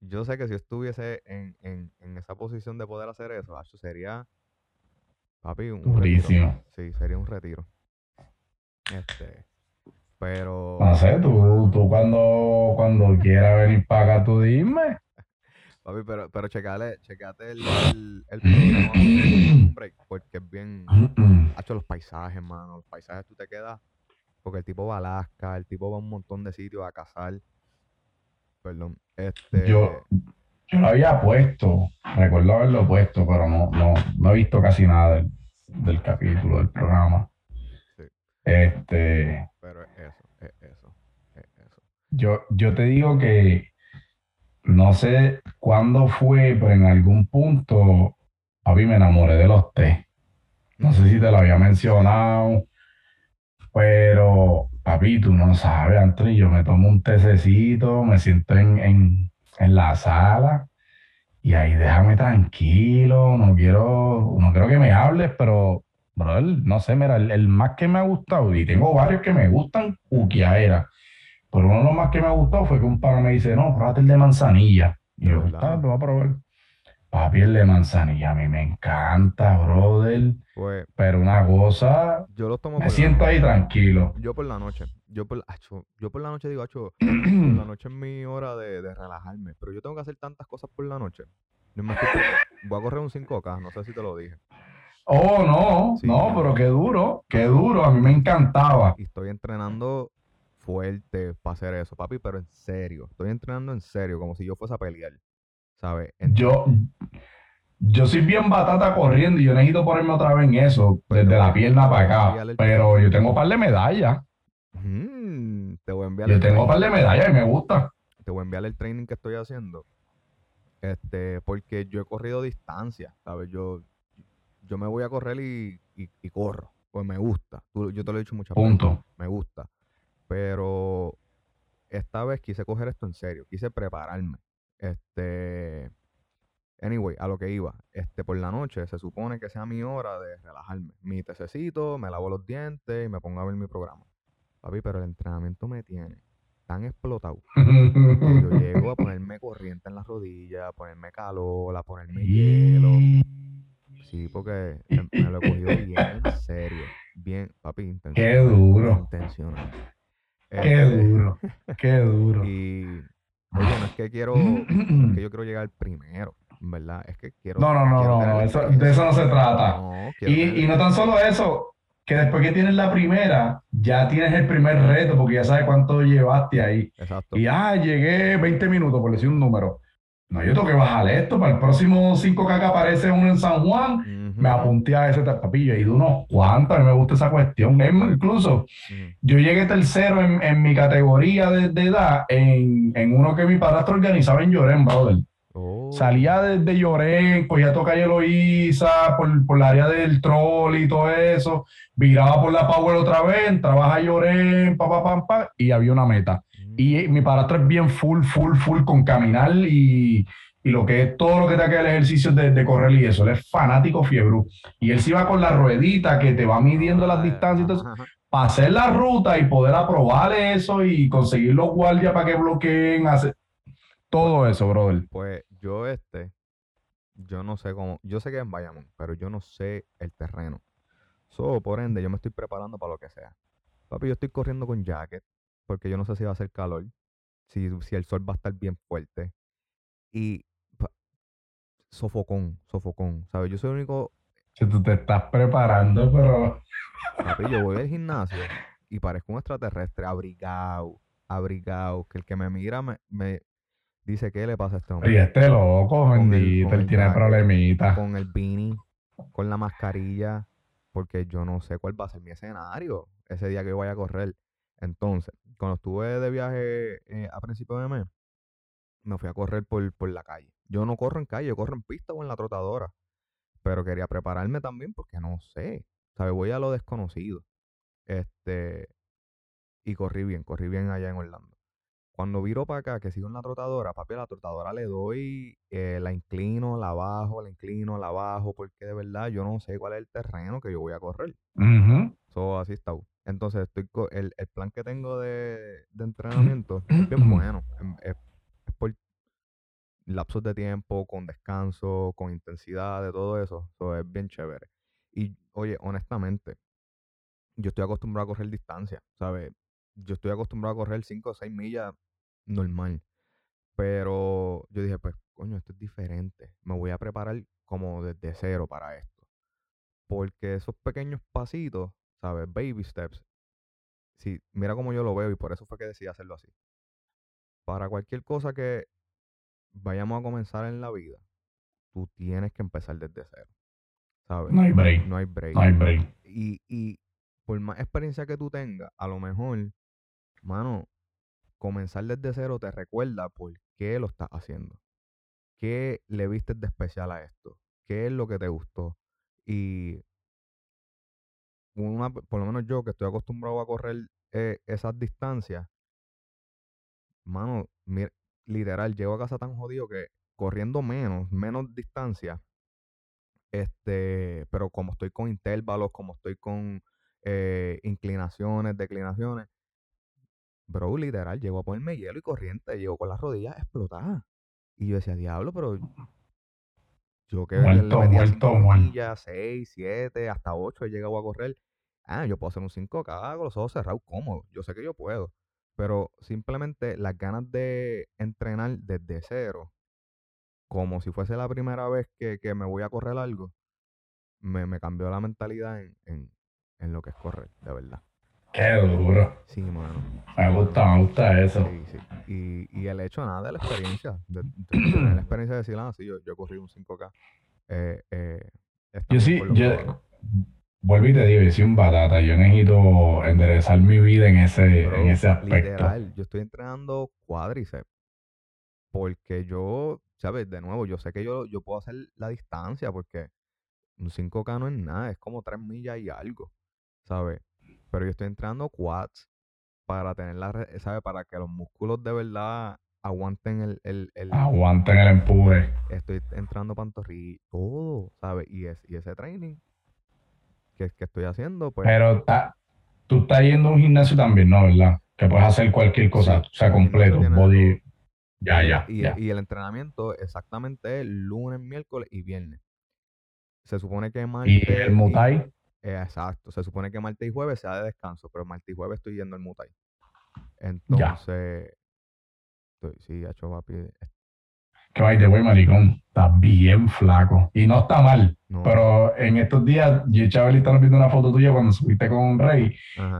yo sé que si estuviese en, en, en esa posición de poder hacer eso, sería, papi, un retiro. Durísimo. Sí, sería un retiro. Este, pero... No sé, tú, tú cuando, cuando quieras venir para acá, tú dime. Papi, pero, pero checale, checate el, el, el programa break, porque es bien... Hacho, los paisajes, mano. Los paisajes tú te quedas. Porque el tipo va a Alaska, el tipo va a un montón de sitios a cazar. Perdón. Este. Yo, yo lo había puesto, recuerdo haberlo puesto, pero no, no, no he visto casi nada del, del capítulo, del programa. Sí. Este, Pero es eso, es eso, es eso. yo, yo te digo que no sé cuándo fue, pero en algún punto, papi, me enamoré de los té. No sé si te lo había mencionado, pero papi, tú no sabes, antes yo me tomo un tececito, me siento en, en, en la sala y ahí déjame tranquilo, no quiero, no quiero que me hables, pero, brother, no sé, mira, el, el más que me ha gustado, y tengo varios que me gustan, Ukiaera, pero uno de los más que me ha gustado fue que un pana me dice, no, pruébate el de manzanilla. Y yo, verdad. "Está, lo voy a probar. Papi, el de manzanilla a mí me encanta, brother. Pues Pero una cosa, yo los tomo me por la siento noche. ahí tranquilo. Yo por la noche. Yo por, acho, yo por la noche digo, acho, por la noche es mi hora de, de relajarme. Pero yo tengo que hacer tantas cosas por la noche. Yo me estoy- voy a correr un 5K, no sé si te lo dije. Oh, no, Sí. no, pero qué duro, qué duro, a mí me encantaba. Y estoy entrenando fuerte para hacer eso, papi, pero en serio. Estoy entrenando en serio, como si yo fuese a pelear. Yo, yo soy bien batata corriendo y yo necesito ponerme otra vez en eso, Pues desde la pierna para acá. Pero yo tengo un par de medallas, Mm, te voy a enviar yo el tengo un par de medallas y me gusta. te voy a enviar el training que estoy haciendo. Este, porque yo he corrido distancia, ¿sabes? Yo, yo me voy a correr y, y- y corro, pues me gusta. Tú- yo te lo he dicho muchas veces, me gusta. Pero esta vez quise coger esto en serio, quise prepararme. Este, anyway, a lo que iba. Este, por la noche se supone que sea mi hora de relajarme. Mi tececito, me lavo los dientes y me pongo a ver mi programa. Papi, pero el entrenamiento me tiene tan explotado que yo llego a ponerme corriente en las rodillas, a ponerme calor, a ponerme hielo. Sí, porque me, me lo he cogido bien en serio. Bien, papi, Qué intencional. duro, Intencional. qué Este, duro, qué duro. Y, oye, no es que quiero, no es que yo quiero llegar primero, ¿verdad? Es que quiero. No, no, no, quiero no, no, eso- de eso no se trata. No, Y, y no tan solo eso, que después que tienes la primera, ya tienes el primer reto, porque ya sabes cuánto llevaste ahí. Exacto. Y ah, llegué 20 minutos, por decir un número. no, yo tengo que bajar esto. Para el próximo 5K que aparece uno en San Juan, me apunté a ese tapapillo. He ido unos cuantos, a mí me gusta esa cuestión. incluso, yo llegué tercero en, mi categoría de, edad en, uno que mi padrastro organizaba en Llorén, brother. Oh. Salía desde de Llorén, cogía toda calle por, por el área del troll y todo eso, viraba por la Power otra vez, trabaja a Llorén, pa, pa, pa, pa, y había una meta. Y mi padrastro es bien full, full, full con caminar y, y lo que es todo lo que te que el ejercicio de, de, correr y eso. Él es fanático fiebre. Y él se va con la ruedita que te va midiendo las distancias. Entonces, para hacer la ruta y poder aprobar eso y conseguir los guardias para que bloqueen, hacer todo eso, brother. Pues yo este, yo no sé cómo, yo sé que es en Bayamón, pero yo no sé el terreno. So, por ende, yo me estoy preparando para lo que sea. Papi, yo estoy corriendo con jacket, porque yo no sé si va a hacer calor, si, si el sol va a estar bien fuerte. Y sofocón, sofocón, ¿sabes? Yo soy el único... Si tú te estás preparando, pero... Papi, yo voy al gimnasio y parezco un extraterrestre, abrigado, abrigado, que el que me mira me, me dice, ¿qué le pasa a este hombre? Y este loco, bendito, él tiene problemitas. Con el beanie, con la mascarilla, porque yo no sé cuál va a ser mi escenario ese día que yo vaya a correr. Entonces, cuando estuve de viaje eh, a principios de mes, me fui a correr por, por la calle. Yo no corro en calle, yo corro en pista o en la trotadora. Pero quería prepararme también porque no sé. ¿Sabes? Voy a lo desconocido. Este. Y corrí bien, corrí bien allá en Orlando. Cuando viro para acá, que sigo en la trotadora, papi, a la trotadora le doy, eh, la inclino, la bajo, la inclino, la bajo, porque de verdad yo no sé cuál es el terreno que yo voy a correr. Uh así está. Entonces, estoy el, el, plan que tengo de, de entrenamiento es bien bueno. Es, por lapsos de tiempo, con descanso, con intensidad, de todo eso. Eso es bien chévere. Y, oye, honestamente, yo estoy acostumbrado a correr distancia, ¿sabes? Yo estoy acostumbrado a correr 5 o 6 millas normal. Pero yo dije, pues, coño, esto es diferente. Me voy a preparar como desde cero para esto. Porque esos pequeños pasitos ¿sabes? Baby steps. Sí, mira cómo yo lo veo y por eso fue que decidí hacerlo así. Para cualquier cosa que vayamos a comenzar en la vida, tú tienes que empezar desde cero. ¿Sabes? No hay break. No hay break. No hay break. Y, y por más experiencia que tú tengas, a lo mejor, mano, comenzar desde cero te recuerda por qué lo estás haciendo. ¿Qué le viste de especial a esto? ¿Qué es lo que te gustó? Y por lo menos yo que estoy acostumbrado a correr eh, esas distancias, mano, literal, llego a casa tan jodido que corriendo menos, menos distancia, este, pero como estoy con intervalos, como estoy con eh, inclinaciones, declinaciones, bro, literal, llego a ponerme hielo y corriente, llego con las rodillas explotadas. Y yo decía, diablo, pero yo que muerto, le metía muerto, 6, 7, hasta 8 he llegado a correr. Ah, yo puedo hacer un 5K con los ojos cerrados cómodo, yo sé que yo puedo, pero simplemente las ganas de entrenar desde cero, como si fuese la primera vez que, me voy a correr algo, me, cambió la mentalidad en, lo que es correr, de verdad. Qué duro. Sí, mano. Me gusta, me gusta eso. Sí, sí. Y, y el hecho nada de la experiencia, de, la experiencia de decir, ah, sí, yo, yo corrí un 5K. Eh, eh, yo sí, yo, Vuelvo y te digo, yo soy un batata. Yo necesito enderezar mi vida en ese, en ese aspecto. Literal, yo estoy entrenando cuádriceps. Porque yo, ¿sabes? De nuevo, yo sé que yo, yo puedo hacer la distancia porque un 5K no es nada, es como 3 millas y algo, ¿sabes? Pero yo estoy entrenando quads para tener la, ¿sabes? Para que los músculos de verdad aguanten el, el, el aguanten el empuje. Estoy entrando pantorrilla, todo, ¿sabes? Y, es, y ese training que, estoy haciendo, pues. Pero tú estás yendo a un gimnasio también, ¿no? ¿Verdad? Que puedes hacer cualquier cosa, o sea, completo, body. Ya, ya, y, y, el entrenamiento exactamente es lunes, miércoles y viernes. Se supone que martes. ¿Y el Mutai? exacto. Se supone que martes y jueves sea de descanso, pero martes y jueves estoy yendo al Mutai. Entonces. Estoy, sí, hecho papi. Que vaya de güey, maricón. Está bien flaco. Y no está mal. Pero en estos días, yo y Chabeli estamos viendo una foto tuya cuando subiste con un rey.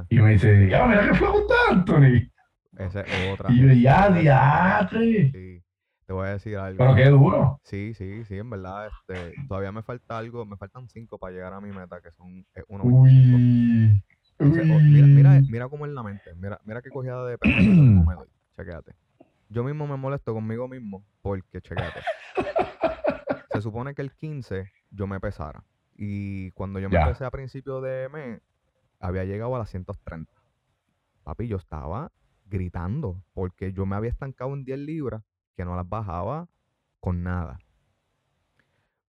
Y me dice, ya, mira que flaco está, Anthony. Esa es otra. Y yo, ya, diatre. Sí. te voy a decir algo. Pero qué duro. Sí, sí, sí, en verdad, este, todavía me falta algo, me faltan cinco para llegar a mi meta, que son eh, 1.25. Uy. Entonces, oh, mira, mira, Uy. mira cómo es la mente, mira, mira qué cogida de pendejo me doy, chequéate. Yo mismo me molesto conmigo mismo porque, chequéate, se supone que el 15 yo me pesara. Y cuando yo me Ya. pesé a principio de mes, había llegado a las 130. Papi, yo estaba gritando porque yo me había estancado en 10 libras que no las bajaba con nada.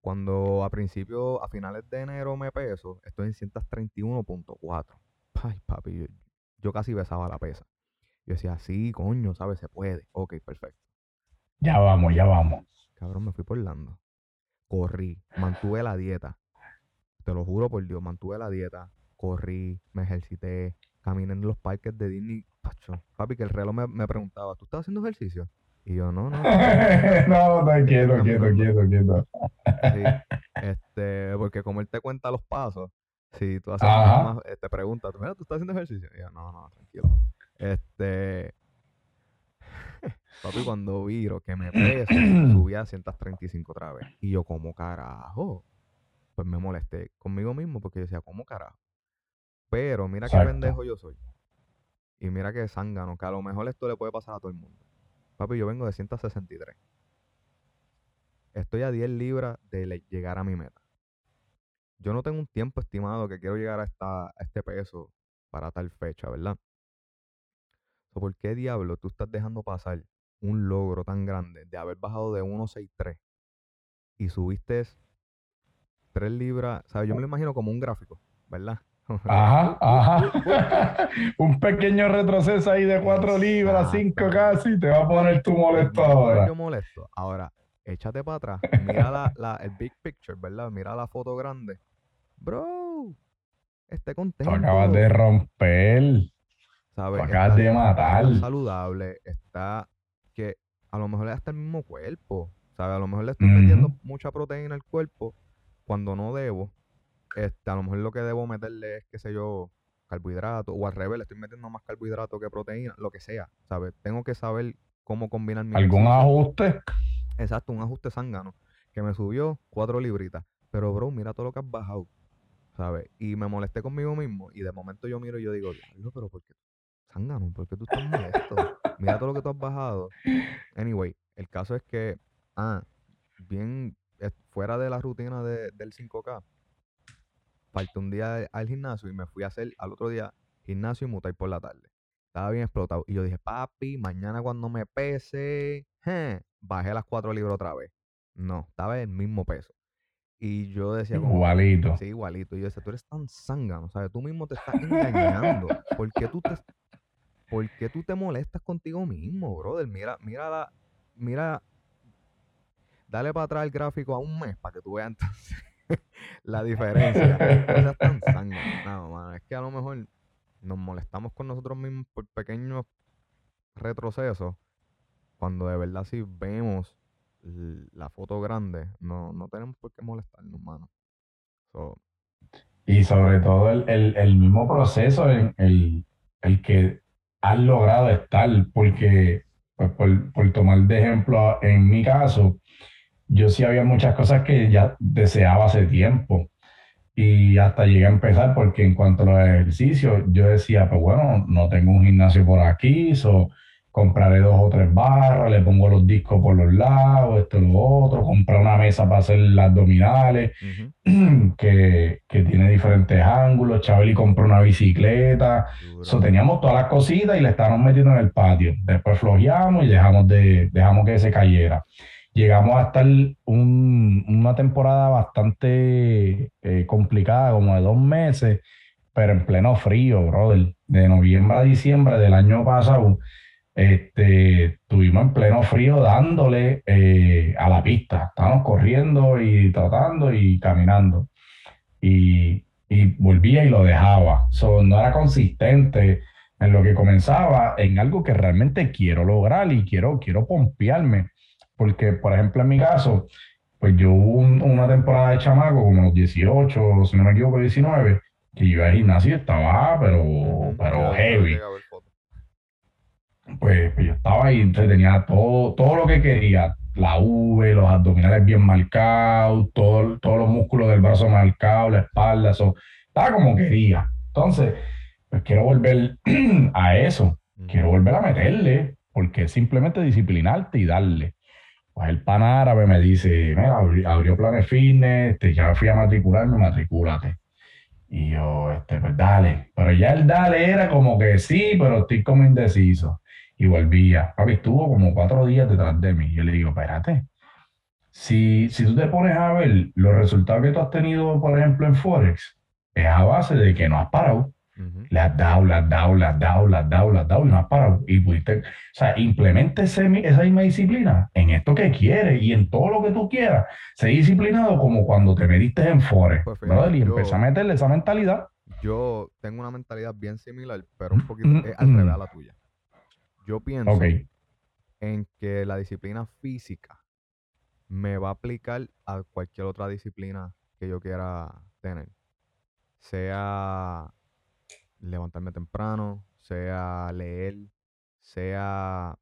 Cuando a principio, a finales de enero me peso, estoy en 131.4. Ay, papi, yo, yo casi besaba la pesa. Yo decía, sí, coño, ¿sabes? Se puede. Ok, perfecto. Ya vamos, ya vamos. Cabrón, me fui por Lando. Corrí, mantuve la dieta. Te lo juro por Dios, mantuve la dieta. Corrí, me ejercité, caminé en los parques de Disney. Pacho, papi, que el reloj me, me preguntaba, ¿tú estás haciendo ejercicio? Y yo, no, no. no, no, quieto, quieto, quieto, quieto. Sí, este, porque como él te cuenta los pasos, si tú haces más, eh, te pregunta, mira, ¿tú estás haciendo ejercicio? Y yo, no, no, tranquilo. Este, papi, cuando viro que me peso, subí a 135 otra vez. Y yo, como carajo? Pues me molesté conmigo mismo porque yo decía, ¿cómo carajo? Pero mira qué Exacto. pendejo yo soy. Y mira qué zángano, que a lo mejor esto le puede pasar a todo el mundo. Papi, yo vengo de 163. Estoy a 10 libras de le- llegar a mi meta. Yo no tengo un tiempo estimado que quiero llegar a, esta, a este peso para tal fecha, ¿verdad? So, ¿Por qué diablo tú estás dejando pasar un logro tan grande de haber bajado de 163 y subiste 3 libras? ¿Sabes? Yo me lo imagino como un gráfico, ¿verdad? Ajá, ajá. Un pequeño retroceso ahí de 4 libras, 5 Exactamente. casi, te va a poner tu molesto ahora. Yo molesto. Ahora, échate para atrás. Mira la, la- el big picture, ¿verdad? Mira la foto grande. Bro, esté Tú contento. acabas de romper. ¿Sabes? Tú acabas de matar. está saludable, está que a lo mejor le da hasta el mismo cuerpo, ¿sabes? A lo mejor le estoy metiendo mucha proteína al cuerpo cuando no debo. Este, a lo mejor lo que debo meterle es, qué sé yo, carbohidratos, o al revés, le estoy metiendo más carbohidratos que proteína, lo que sea, ¿sabes? Tengo que saber cómo combinar mi ¿Algún ajuste? Exacto, un ajuste zángano que me subió cuatro libritas. Pero, bro, mira todo lo que has bajado, ¿sabes? Y me molesté conmigo mismo. Y de momento yo miro y yo digo, pero ¿por qué? Zángano, ¿por qué tú estás molesto? Mira todo lo que tú has bajado. Anyway, el caso es que, ah, bien, eh, fuera de la rutina de- del 5K, falté un día al gimnasio y me fui a hacer al otro día gimnasio y mutar por la tarde. Estaba bien explotado. Y yo dije, papi, mañana cuando me pese, je, bajé las cuatro libras otra vez. No, estaba en el mismo peso. Y yo decía como, Igualito. sí, igualito. Y yo decía, tú eres tan zángano, ¿sabes? Tú mismo te estás engañando. ¿Por qué tú te, por qué tú te molestas contigo mismo, brother? Mira, mira la, mira, dale para atrás el gráfico a un mes para que tú veas entonces la diferencia. No es que a lo mejor nos molestamos con nosotros mismos por pequeños retrocesos, cuando de verdad si vemos la foto grande, no, no tenemos por qué molestarnos, mano. So, Y sobre todo el, el- el mismo proceso el, el que has logrado estar, porque, pues, por, por tomar de ejemplo, en mi caso, yo sí había muchas cosas que ya deseaba hace tiempo. Y hasta llegué a empezar porque en cuanto a los ejercicios, yo decía, pues bueno, no tengo un gimnasio por aquí, so, compraré dos o tres barras, le pongo los discos por los lados, esto, lo otro, comprar una mesa para hacer las abdominales ujú, que, que tiene diferentes ángulos. Chabeli compró una bicicleta. So, teníamos todas las cositas y le estábamos metiendo en el patio. Después flojeamos y dejamos, de, dejamos que se cayera. Llegamos a estar un- una temporada bastante eh, complicada, como de dos meses, pero en pleno frío, brother. De noviembre a diciembre del año pasado, este, estuvimos en pleno frío dándole eh, a la pista. Estábamos corriendo y tratando y caminando. Y, y volvía y lo dejaba. So, no era consistente en lo que comenzaba, en algo que realmente quiero lograr y quiero, quiero pompearme. Porque, por ejemplo, en mi caso, pues yo hubo un- una temporada de chamaco, como los 18, si no me equivoco, 19, que yo iba al gimnasio y estaba, pero, pero heavy llegué a ver fotos. Pues, pues yo estaba ahí, entonces tenía todo, todo lo que quería, la V, los abdominales bien marcados, todo, todos los músculos del brazo marcados, la espalda, eso, estaba como quería. Entonces, pues quiero volver a eso, quiero volver a meterle, porque es simplemente disciplinarte y darle. Pues el pan árabe me dice, mira, abrió, planes fitness, este, ya fui a matricularme, matricúlate. Y yo, este, pues dale. Pero ya el dale era como que sí, pero estoy como indeciso. Y volvía. Papi estuvo como cuatro días detrás de mí. Yo le digo, espérate. Si, si tú te pones a ver los resultados que tú has tenido, por ejemplo, en Forex, es a base de que no has parado. Le has dado, le has dado, le has dado, le has dado, le has dado y no has parado. Y pudiste, o sea, implemente esa misma disciplina en esto que quieres y en todo lo que tú quieras. Sé disciplinado como cuando te mediste en Forex, pues y empecé a meterle esa mentalidad. Yo tengo una mentalidad bien similar, pero un poquito al revés a la tuya. Yo pienso en que la disciplina física me va a aplicar a cualquier otra disciplina que yo quiera tener. Sea levantarme temprano, sea leer, sea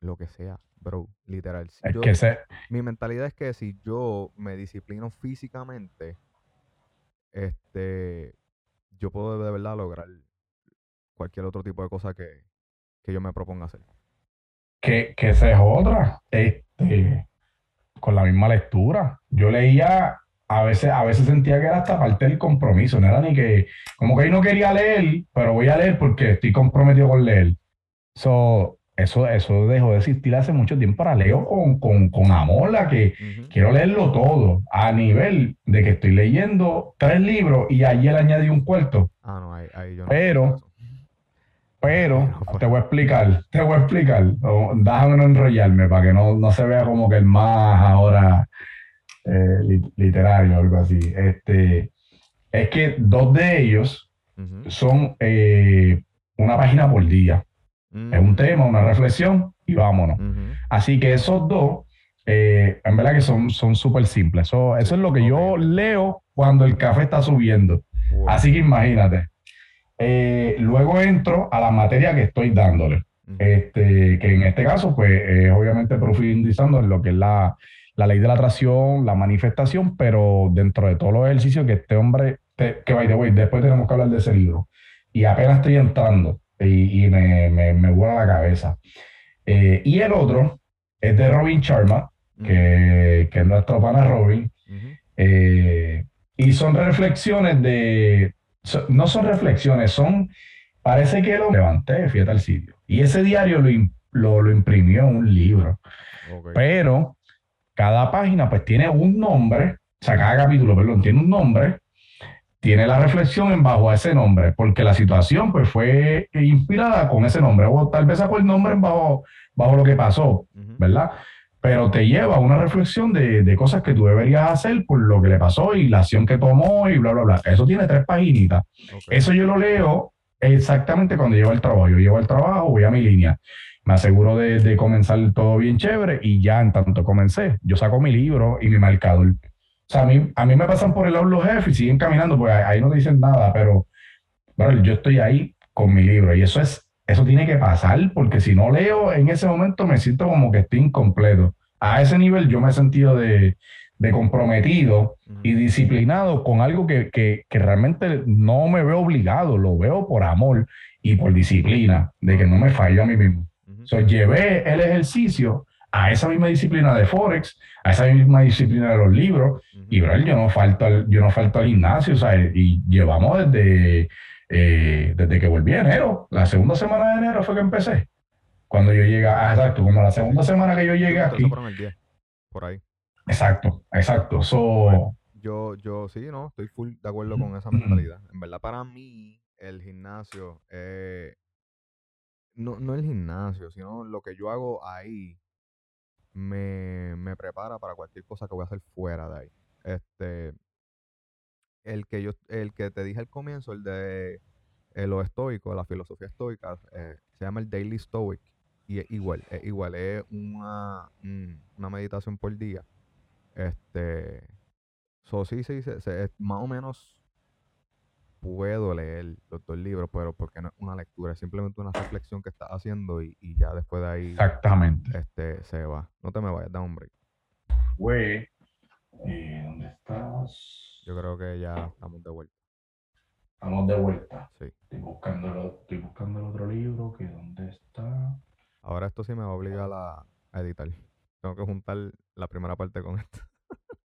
lo que sea, bro, literal. es que sé. Mi mentalidad es que si yo me disciplino físicamente, este, yo puedo de verdad lograr cualquier otro tipo de cosa que, yo me proponga hacer. Que, que esa es otra, este, con la misma lectura. Yo leía a veces, a veces sentía que era hasta parte del compromiso, no era ni que, como que ahí no quería leer, pero voy a leer porque estoy comprometido con leer. eso, eso dejó de existir hace mucho tiempo. Ahora leo con, con, amor, la que quiero leerlo todo, a nivel de que estoy leyendo tres libros y ayer añadí un cuarto. Ah, no, ahí, ahí yo no Pero, pero, te voy a explicar, te voy a explicar. Déjame no enrollarme para que no, no se vea como que el más ahora eh, literario o algo así. Este, es que dos de ellos son eh, una página por día. Es un mm. tema, una reflexión y vámonos. Así que esos dos, eh, en verdad que son súper simples. Eso, eso es lo que yo leo cuando el café está subiendo. Así que imagínate. Luego entro a la materia que estoy dándole. Este, que en este caso, pues, es obviamente profundizando en lo que es la, la ley de la atracción, la manifestación, pero dentro de todos los ejercicios que este hombre, que vaya de después tenemos que hablar de ese libro. Y apenas estoy entrando y, me, me, vuela la cabeza. Eh, y el otro es de Robin Sharma, que, que, es nuestro pana Robin. Eh, y son reflexiones de, no son reflexiones, son, parece que lo levanté, fíjate al sitio. Y ese diario lo, lo, lo imprimió en un libro. Pero cada página pues tiene un nombre, o sea, cada capítulo, perdón, tiene un nombre, tiene la reflexión en bajo a ese nombre, porque la situación pues fue inspirada con ese nombre, o tal vez sacó el nombre en bajo, bajo lo que pasó, ¿verdad? Pero te lleva a una reflexión de, cosas que tú deberías hacer por lo que le pasó y la acción que tomó y bla, bla, bla. Eso tiene tres paginitas. Eso yo lo leo exactamente cuando llevo el trabajo. Yo llevo el trabajo, voy a mi línea me aseguro de, comenzar todo bien chévere y ya en tanto comencé, yo saco mi libro y mi marcador. O sea, a mí, a mí me pasan por el lado los jefes y siguen caminando, pues ahí no dicen nada, pero bueno, yo estoy ahí con mi libro y eso es, eso tiene que pasar porque si no leo en ese momento me siento como que estoy incompleto. A ese nivel yo me he sentido de, comprometido y disciplinado con algo que, que, que, realmente no me veo obligado, lo veo por amor y por disciplina, de que no me fallo a mí mismo. So, llevé el ejercicio a esa misma disciplina de Forex, a esa misma disciplina de los libros, y bro, yo no falto al, yo no falto al gimnasio, sea, y llevamos desde, eh, desde que volví en enero, la segunda semana de enero fue que empecé. Cuando yo llegué, ah, exacto, como la segunda semana que yo llegué aquí. por ahí. Exacto, exacto. So, yo, yo sí, no, estoy full de acuerdo con esa mentalidad. En verdad, para mí, el gimnasio es no, no el gimnasio, sino lo que yo hago ahí me, me prepara para cualquier cosa que voy a hacer fuera de ahí. Este, el que yo, el que te dije al comienzo, el de lo estoico, la filosofía estoica, eh, se llama el Daily Stoic. Y es igual, es igual, es una, una meditación por día. Este, so, sí, sí, es más o menos puedo leer los dos libros, pero porque no es una lectura, es simplemente una reflexión que estás haciendo y, y ya después de ahí Exactamente. este, se va. No te me vayas, da un break. Güey. Eh, ¿Dónde estás? Yo creo que ya estamos de vuelta. Estamos de vuelta. Sí. Estoy buscando, el, estoy buscando el otro libro, que dónde está. Ahora esto sí me va a obligar a, a editar. Tengo que juntar la primera parte con esto.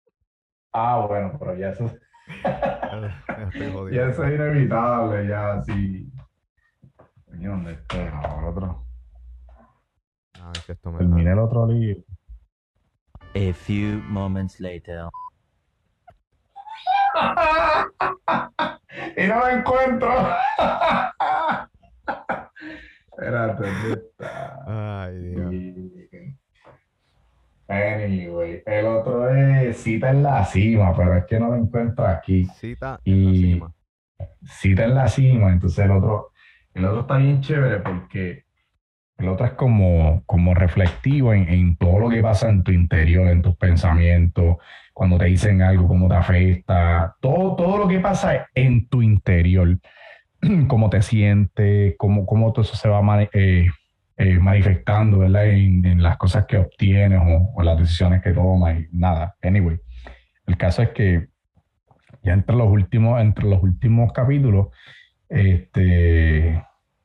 Ah, bueno, pero ya eso, Ya eso es inevitable, ya sí. ¿dónde está el otro? A ver si esto me Terminé el otro libro. A few moments later. y no lo encuentro. Espérate. Ay, Dios. Anyway, el otro es Cita en la cima, pero es que no lo encuentro aquí. Cita en la cima. Cita en la cima, entonces el otro, el otro está bien chévere porque el otro es como, como reflectivo en, en todo lo que pasa en tu interior, en tus pensamientos, cuando te dicen algo, cómo te afecta, todo, todo lo que pasa en tu interior, cómo te sientes, cómo, cómo todo eso se va eh, eh, manifestando, ¿verdad? En, en las cosas que obtienes o, o las decisiones que tomas y nada. Anyway, el caso es que ya entre los últimos, entre los últimos capítulos, este,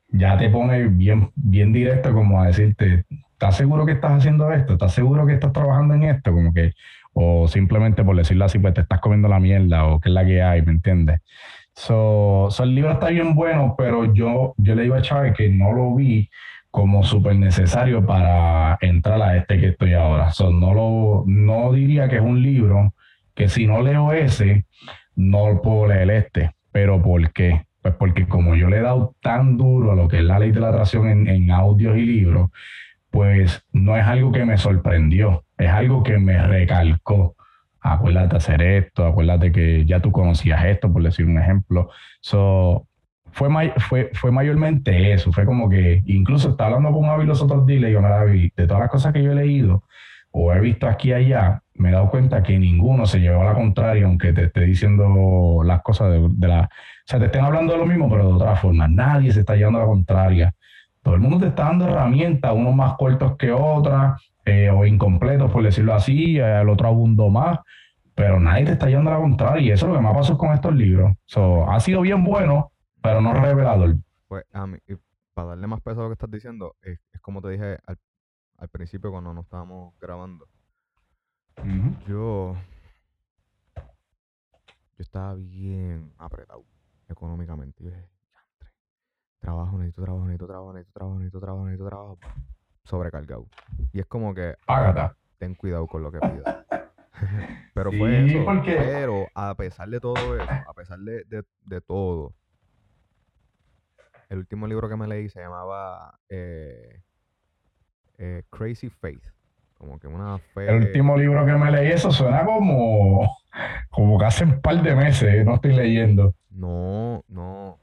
ya te pone bien, bien directo como a decirte, ¿estás seguro que estás haciendo esto? ¿Estás seguro que estás trabajando en esto? Como que, o simplemente por decirlo así, pues te estás comiendo la mierda o qué es la que hay, ¿me entiendes? So, so el libro está bien bueno, pero yo, yo le digo a Chávez que no lo vi como súper necesario para entrar a este que estoy ahora. So, no, lo, no diría que es un libro que si no leo ese, no puedo leer este. ¿Pero por qué? Pues porque como yo le he dado tan duro a lo que es la ley de la atracción en, en audios y libros, pues no es algo que me sorprendió, es algo que me recalcó. Acuérdate hacer esto, acuérdate que ya tú conocías esto, por decir un ejemplo. So, fue, may- fue, fue mayormente eso, fue como que incluso estaba hablando con Avi los otros días y le digo, mira, Avi, de todas las cosas que yo he leído o he visto aquí y allá, me he dado cuenta que ninguno se llevó a la contraria, aunque te esté diciendo las cosas de, de la... O sea, te estén hablando de lo mismo, pero de otra forma. Nadie se está llevando a la contraria. Todo el mundo te está dando herramientas, unos más cortos que otras, eh, o incompletos, por decirlo así, eh, el otro abundó más, pero nadie te está llevando a la contraria. Y eso es lo que me ha pasado con estos libros. So, ha sido bien bueno, pero no revelador. Pues a mí, para darle más peso a lo que estás diciendo, es, es como te dije al, al principio cuando no estábamos grabando. Yo. Yo estaba bien apretado económicamente. Yo dije, "Yantre, trabajo, necesito trabajo, necesito trabajo, necesito trabajo, necesito trabajo, necesito trabajo. Sobrecargado. Y es como que Ágata. ten cuidado con lo que pidas. pero fue eso. porque- Pero a pesar de todo eso, a pesar de, de- de todo, el último libro que me leí se llamaba eh, eh, Crazy Faith. Como que una fe. El último libro que me leí, eso suena como, como que hace un par de meses, no estoy leyendo. No, no.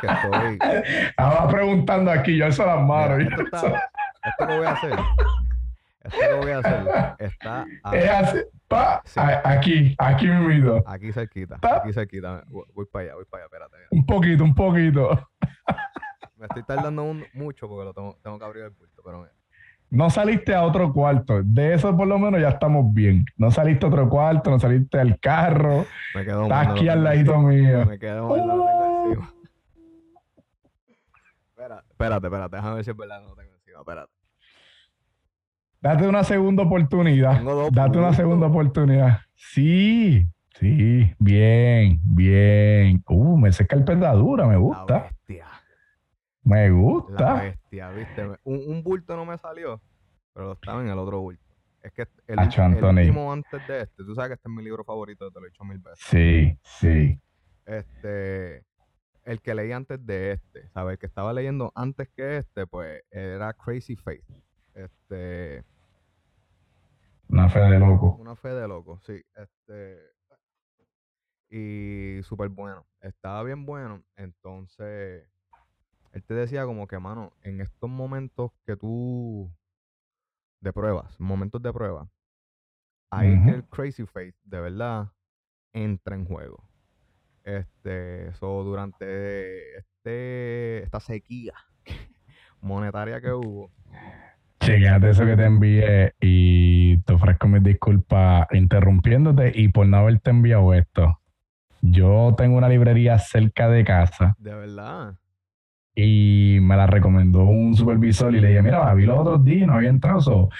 Que estoy. Estaba preguntando aquí, yo alzo las manos. Mira, esto, está- esto que voy a hacer. Esto que voy a hacer está a- Es así, pa, Sí. a- aquí, aquí mismo. aquí cerquita. Ta- Aquí cerquita. Voy, voy para allá, voy para allá. Espérate. Un poquito, un poquito. Me estoy tardando un- mucho porque lo tengo, tengo que abrir el bulto, pero mira. No saliste a otro cuarto. De eso por lo menos ya estamos bien. No saliste a otro cuarto, no saliste al carro. Me quedo Estás aquí al ladito mío. Me quedo tengo encima. Espera, espérate, espérate. Déjame ver si es verdad no tengo encima. Espérate. Date una segunda oportunidad. Tengo dos Date una bultos. segunda oportunidad. Sí, sí, bien, bien. Uh, me sé carpeta dura, me La gusta. bestia. Me La gusta. bestia, viste. Un, un bulto no me salió, pero estaba en el otro bulto. Es que el, Acho, el Anthony. último antes de este, tú sabes que este es mi libro favorito, te lo he dicho mil veces. Sí, sí. Este, el que leí antes de este, ¿sabes? El que estaba leyendo antes que este, pues era Crazy Faith. Este, Una fe de loco. una fe de loco, sí. Este, y súper bueno. Estaba bien bueno. Entonces, él te decía como que, mano, en estos momentos que tú de pruebas, momentos de prueba, ahí el Crazy Faith de verdad entra en juego. Este, eso durante este, esta sequía monetaria que hubo. Chequéate eso que te envié y te ofrezco mis disculpas interrumpiéndote y por no haberte enviado esto. Yo tengo una librería cerca de casa De verdad. Y me la recomendó un supervisor y le dije, mira, la vi los otros días, no había entrado, so,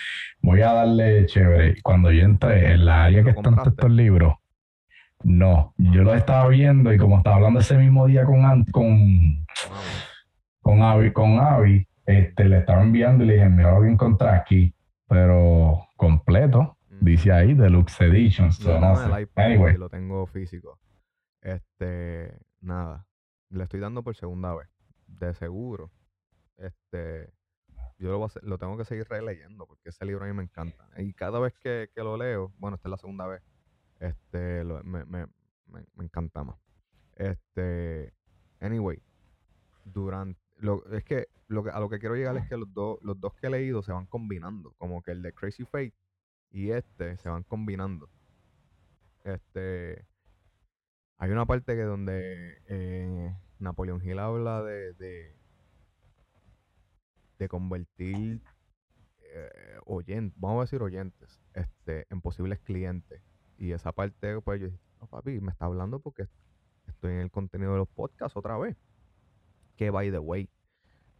voy a darle chévere. Y cuando yo entré en la área que ¿Lo están estos libros, no, yo los estaba viendo y como estaba hablando ese mismo día con, con, con Avi, con Avi, este, le estaba enviando y le dije, mira lo que encontré aquí, pero completo, dice ahí, Deluxe Edition. so, no sé. el iPad Anyway, y lo tengo físico. Este, nada. Le estoy dando por segunda vez. De seguro. Este, yo lo, voy a lo tengo que seguir releyendo porque ese libro a mí me encanta. Y cada vez que, que lo leo, bueno, esta es la segunda vez, este, me, me, me, encanta más. Este, anyway, durante, lo, es que, lo que a lo que quiero llegar es que los dos, los dos que he leído se van combinando. Como que el de Crazy Fate y este se van combinando. Este. Hay una parte que donde eh, Napoleón Hill habla de, de, de convertir eh, oyentes, vamos a decir oyentes, este, en posibles clientes. Y esa parte, pues yo dije, no papi, me está hablando porque estoy en el contenido de los podcasts otra vez. Que by the way,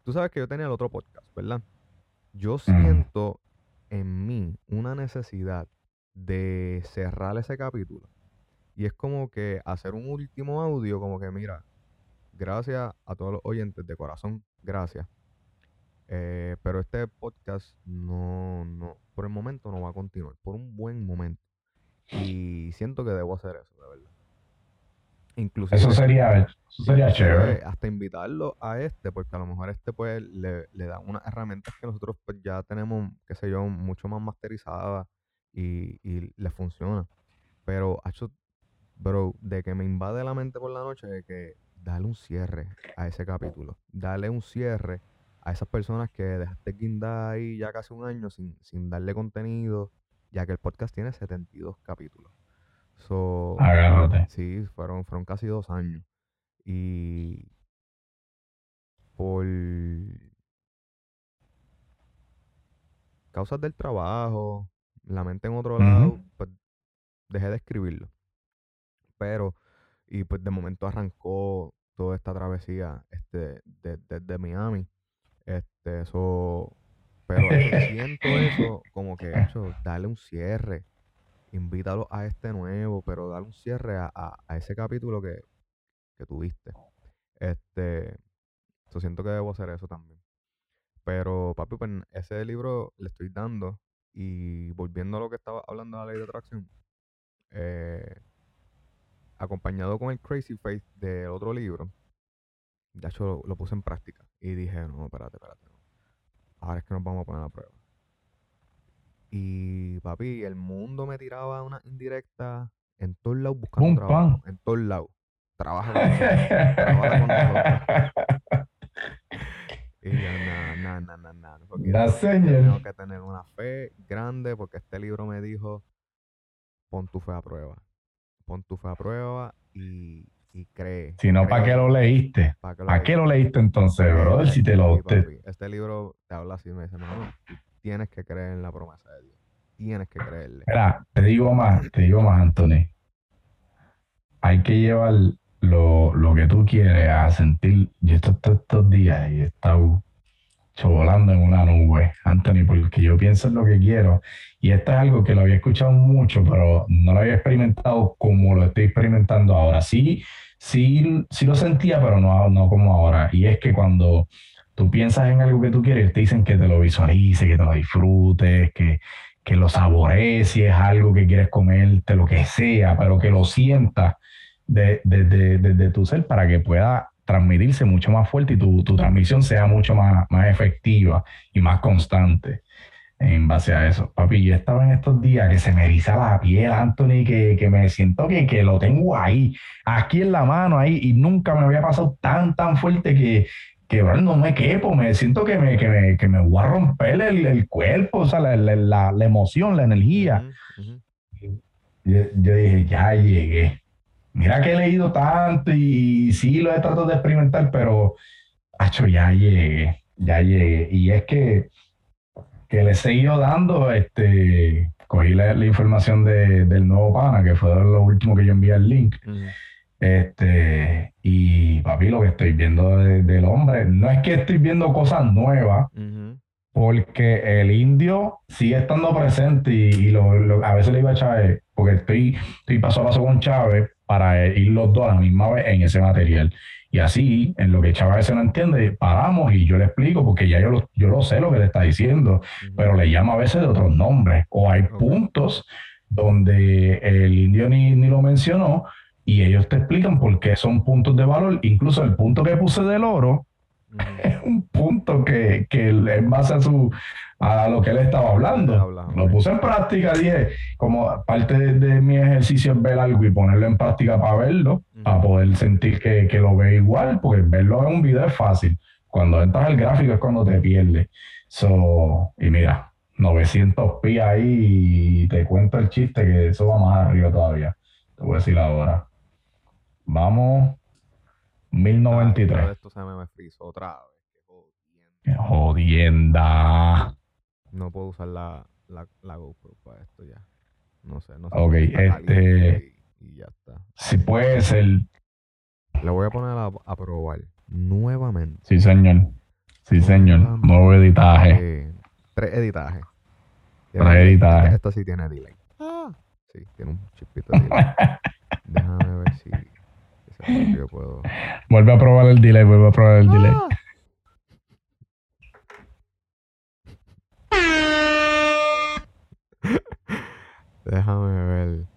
tú sabes que yo tenía el otro podcast, ¿verdad? Yo siento en mí una necesidad de cerrar ese capítulo. Y es como que hacer un último audio, como que mira, gracias a todos los oyentes de corazón, gracias. Eh, pero este podcast no, no, por el momento no va a continuar, por un buen momento. Y siento que debo hacer eso, de verdad. Inclusive, eso sería, eso sería chévere. hasta invitarlo a este, porque a lo mejor este pues le, le da unas herramientas que nosotros pues ya tenemos, qué sé yo, mucho más masterizadas y, y le funciona. Pero, bro, de que me invade la mente por la noche, de que darle un cierre a ese capítulo, darle un cierre a esas personas que dejaste guindar ahí ya casi un año sin, sin darle contenido, ya que el podcast tiene 72 capítulos. So, Agárrate. Sí, fueron, fueron casi dos años. Y por causas del trabajo, la mente en otro lado, pues dejé de escribirlo. Pero, y pues de momento arrancó toda esta travesía este, de- desde Miami. Este, eso, pero siento eso como que, hecho, darle un cierre, invítalo a este nuevo, pero darle un cierre a, a- a ese capítulo que, que tuviste. Este, yo siento que debo hacer eso también. Pero, papi, pues ese libro le estoy dando y volviendo a lo que estaba hablando de la ley de atracción, eh, acompañado con el Crazy Faith del otro libro, de hecho lo, lo puse en práctica y dije, no, espérate, espérate, no. ahora es que nos vamos a poner a prueba. Y papi, el mundo me tiraba una indirecta en todos lados buscando Pum, trabajo, pam. en todos lados. Trabaja con nosotros, trabaja con nosotros. Y yo, no, no, no, no, no. Señal. tengo que tener una fe grande porque este libro me dijo, pon tu fe a prueba. Pon tu fe a prueba y, y cree. Si no, ¿para qué lo leíste? ¿Para ¿Para qué lo leíste entonces, leíste? brother? Si te lo... Papi, Este libro te habla así, me dice, no, tú tienes que creer en la promesa de Dios. Tienes que creerle. Mira, te digo más, te digo más, Anthony. Hay que llevar lo, lo que tú quieres a sentir. Yo estos, estos, estos días y he estado volando en una nube, Anthony, porque yo pienso en lo que quiero. Y esto es algo que lo había escuchado mucho, pero no lo había experimentado como lo estoy experimentando ahora. Sí, sí, sí lo sentía, pero no, no como ahora. Y es que cuando tú piensas en algo que tú quieres, te dicen que te lo visualices, que te lo disfrutes, que, que lo saborees, si es algo que quieres comerte, lo que sea, pero que lo sientas desde de, de, de, tu ser para que pueda transmitirse mucho más fuerte y tu, tu transmisión sea mucho más, más efectiva y más constante en base a eso. Papi, yo estaba en estos días que se me eriza la piel, Anthony, que, que me siento que, que lo tengo ahí, aquí en la mano, ahí, y nunca me había pasado tan, tan fuerte que, que bro, no me quepo, me siento que me, que me, que me voy a romper el, el cuerpo, o sea, la, la, la, la emoción, la energía. Ujú, ujú. Yo, yo dije, ya llegué, mira que he leído tanto y, sí lo he tratado de experimentar, pero, hacho, ya llegué, ya llegué. Y es que, que le he seguido dando, este, cogí la, la información de- del nuevo pana, que fue lo último que yo envié el link. Ujú. Este, y papi, lo que estoy viendo de- del hombre, no es que estoy viendo cosas nuevas, Ujú. porque el indio sigue estando presente y, y lo- lo- a veces le iba a Chávez, porque estoy, estoy paso a paso con Chávez para ir los dos a la misma vez en ese material. Y así, en lo que Chávez a veces no entiende, paramos y yo le explico, porque ya yo lo, yo lo sé lo que le está diciendo, pero le llama a veces de otros nombres. O hay puntos donde el indio ni, ni lo mencionó y ellos te explican por qué son puntos de valor. Incluso el punto que puse del oro. Es un punto que, que en base a su a lo que él estaba hablando. Habla, Lo puse en práctica, dije, como parte de, de mi ejercicio es ver algo y ponerlo en práctica para verlo, para poder sentir que, que lo ve igual, porque verlo en un video es fácil. Cuando entras al gráfico es cuando te pierdes. So, y mira, 900 pi ahí y te cuento el chiste que eso va más arriba todavía. Te voy a decir ahora. Vamos, 1093. otra vez Esto se me, me frizó otra vez. qué jodienda. Jodienda. No puedo usar la, la, la GoPro para esto ya. No sé, no sé. Ok, este- Y, y ya está. Si puede ser. Le voy a poner a, a probar nuevamente. Sí, señor. Sí, señor. Nuevamente. Nuevo editaje. eh, tres editajes. Tres editajes. Esta, esta sí tiene delay. Sí, tiene un chispito de delay. Déjame ver si yo puedo. Vuelve a probar el delay, vuelve a probar el delay. Déjame ver.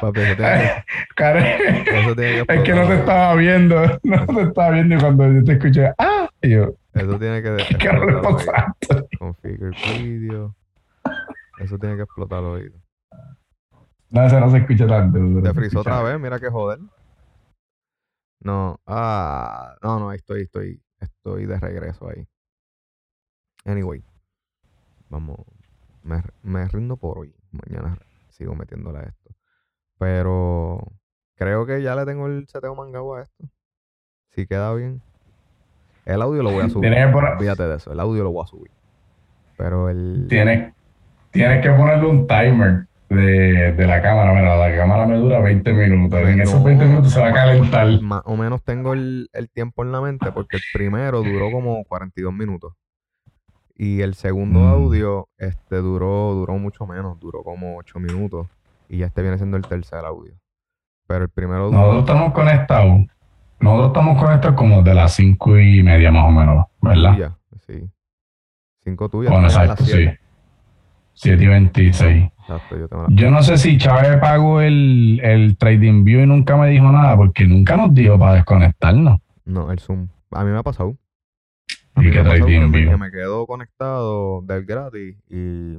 Papi, eso tiene que, Karen, eso tiene que es que no te estaba viendo. No te estaba viendo y cuando yo te escuché. ¡Ah! Y yo, Eso tiene que ¿qué carajo pasa? Configure video. Eso tiene que explotar el oído. No, ese no se escucha tanto. Te frizó otra vez, mira que joder. No, ah, no, no, ahí estoy, estoy, estoy de regreso ahí. Anyway, vamos, me, me rindo por hoy. Mañana sigo metiéndole a esto. Pero creo que ya le tengo el seteo mangado a esto. Si queda bien. El audio lo voy a subir. Olvídate de eso, el audio lo voy a subir. Pero el. tienes, tienes que ponerle un timer de, de la cámara. Mira, la cámara me dura 20 minutos. En esos no, 20 minutos se va a calentar. Más o menos tengo el, el tiempo en la mente porque el primero duró como 42 minutos. Y el segundo Mm. audio este, duró, duró mucho menos, duró como 8 minutos. Y ya este viene siendo el tercer audio. Pero el primero Nosotros duró. estamos conectados. Nosotros estamos conectados como de las 5 y media más o menos, ¿verdad? tuya, sí. 5 tuyas. Bueno, exacto, sí. siete. 7 y 26. Exacto, yo tengo las Yo no sé si Chávez pagó el, el Trading View y nunca me dijo nada, porque nunca nos dijo para desconectarnos. No, el Zoom. A mí me ha pasado. A ¿Y mí me ha pasado que me, me quedo conectado del gratis y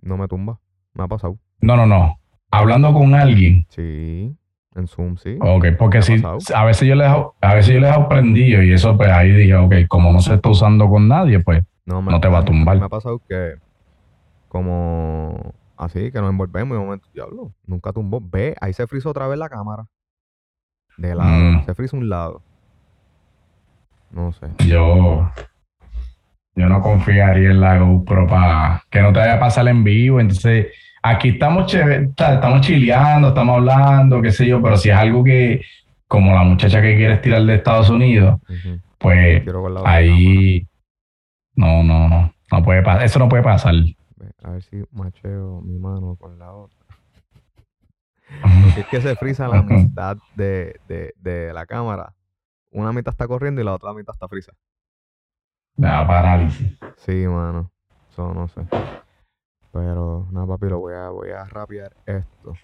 no me tumba. Me ha pasado. No, no, no. Hablando con alguien. Sí, en Zoom sí. Ok, porque ¿Qué ha si a veces yo le dejo, a veces yo le dejo prendido y eso pues ahí dije, ok, como no se está usando con nadie, pues No, no te va a tumbar. Me ha pasado que como así, que nos envolvemos y de momento, diablo, nunca tumbó. Ve, ahí se frizó otra vez la cámara. De lado, Mm. se frizó un lado. No sé. yo, yo no confiaría en la GoPro para que no te vaya a pasar en vivo. Entonces, aquí estamos chévere, estamos chileando, estamos hablando, qué sé yo, pero si es algo que, como la muchacha que quieres tirar de Estados Unidos, pues ahí no, no, no, no puede pasar, eso no puede pasar. Ve, A ver si macheo mi mano con la otra. Porque es que se frisa la mitad de, de, de la cámara. Una mitad está corriendo y la otra mitad está frisa. Da parálisis. Sí, mano. Eso no sé. Pero, nada, papi, lo voy a, voy a rapear esto.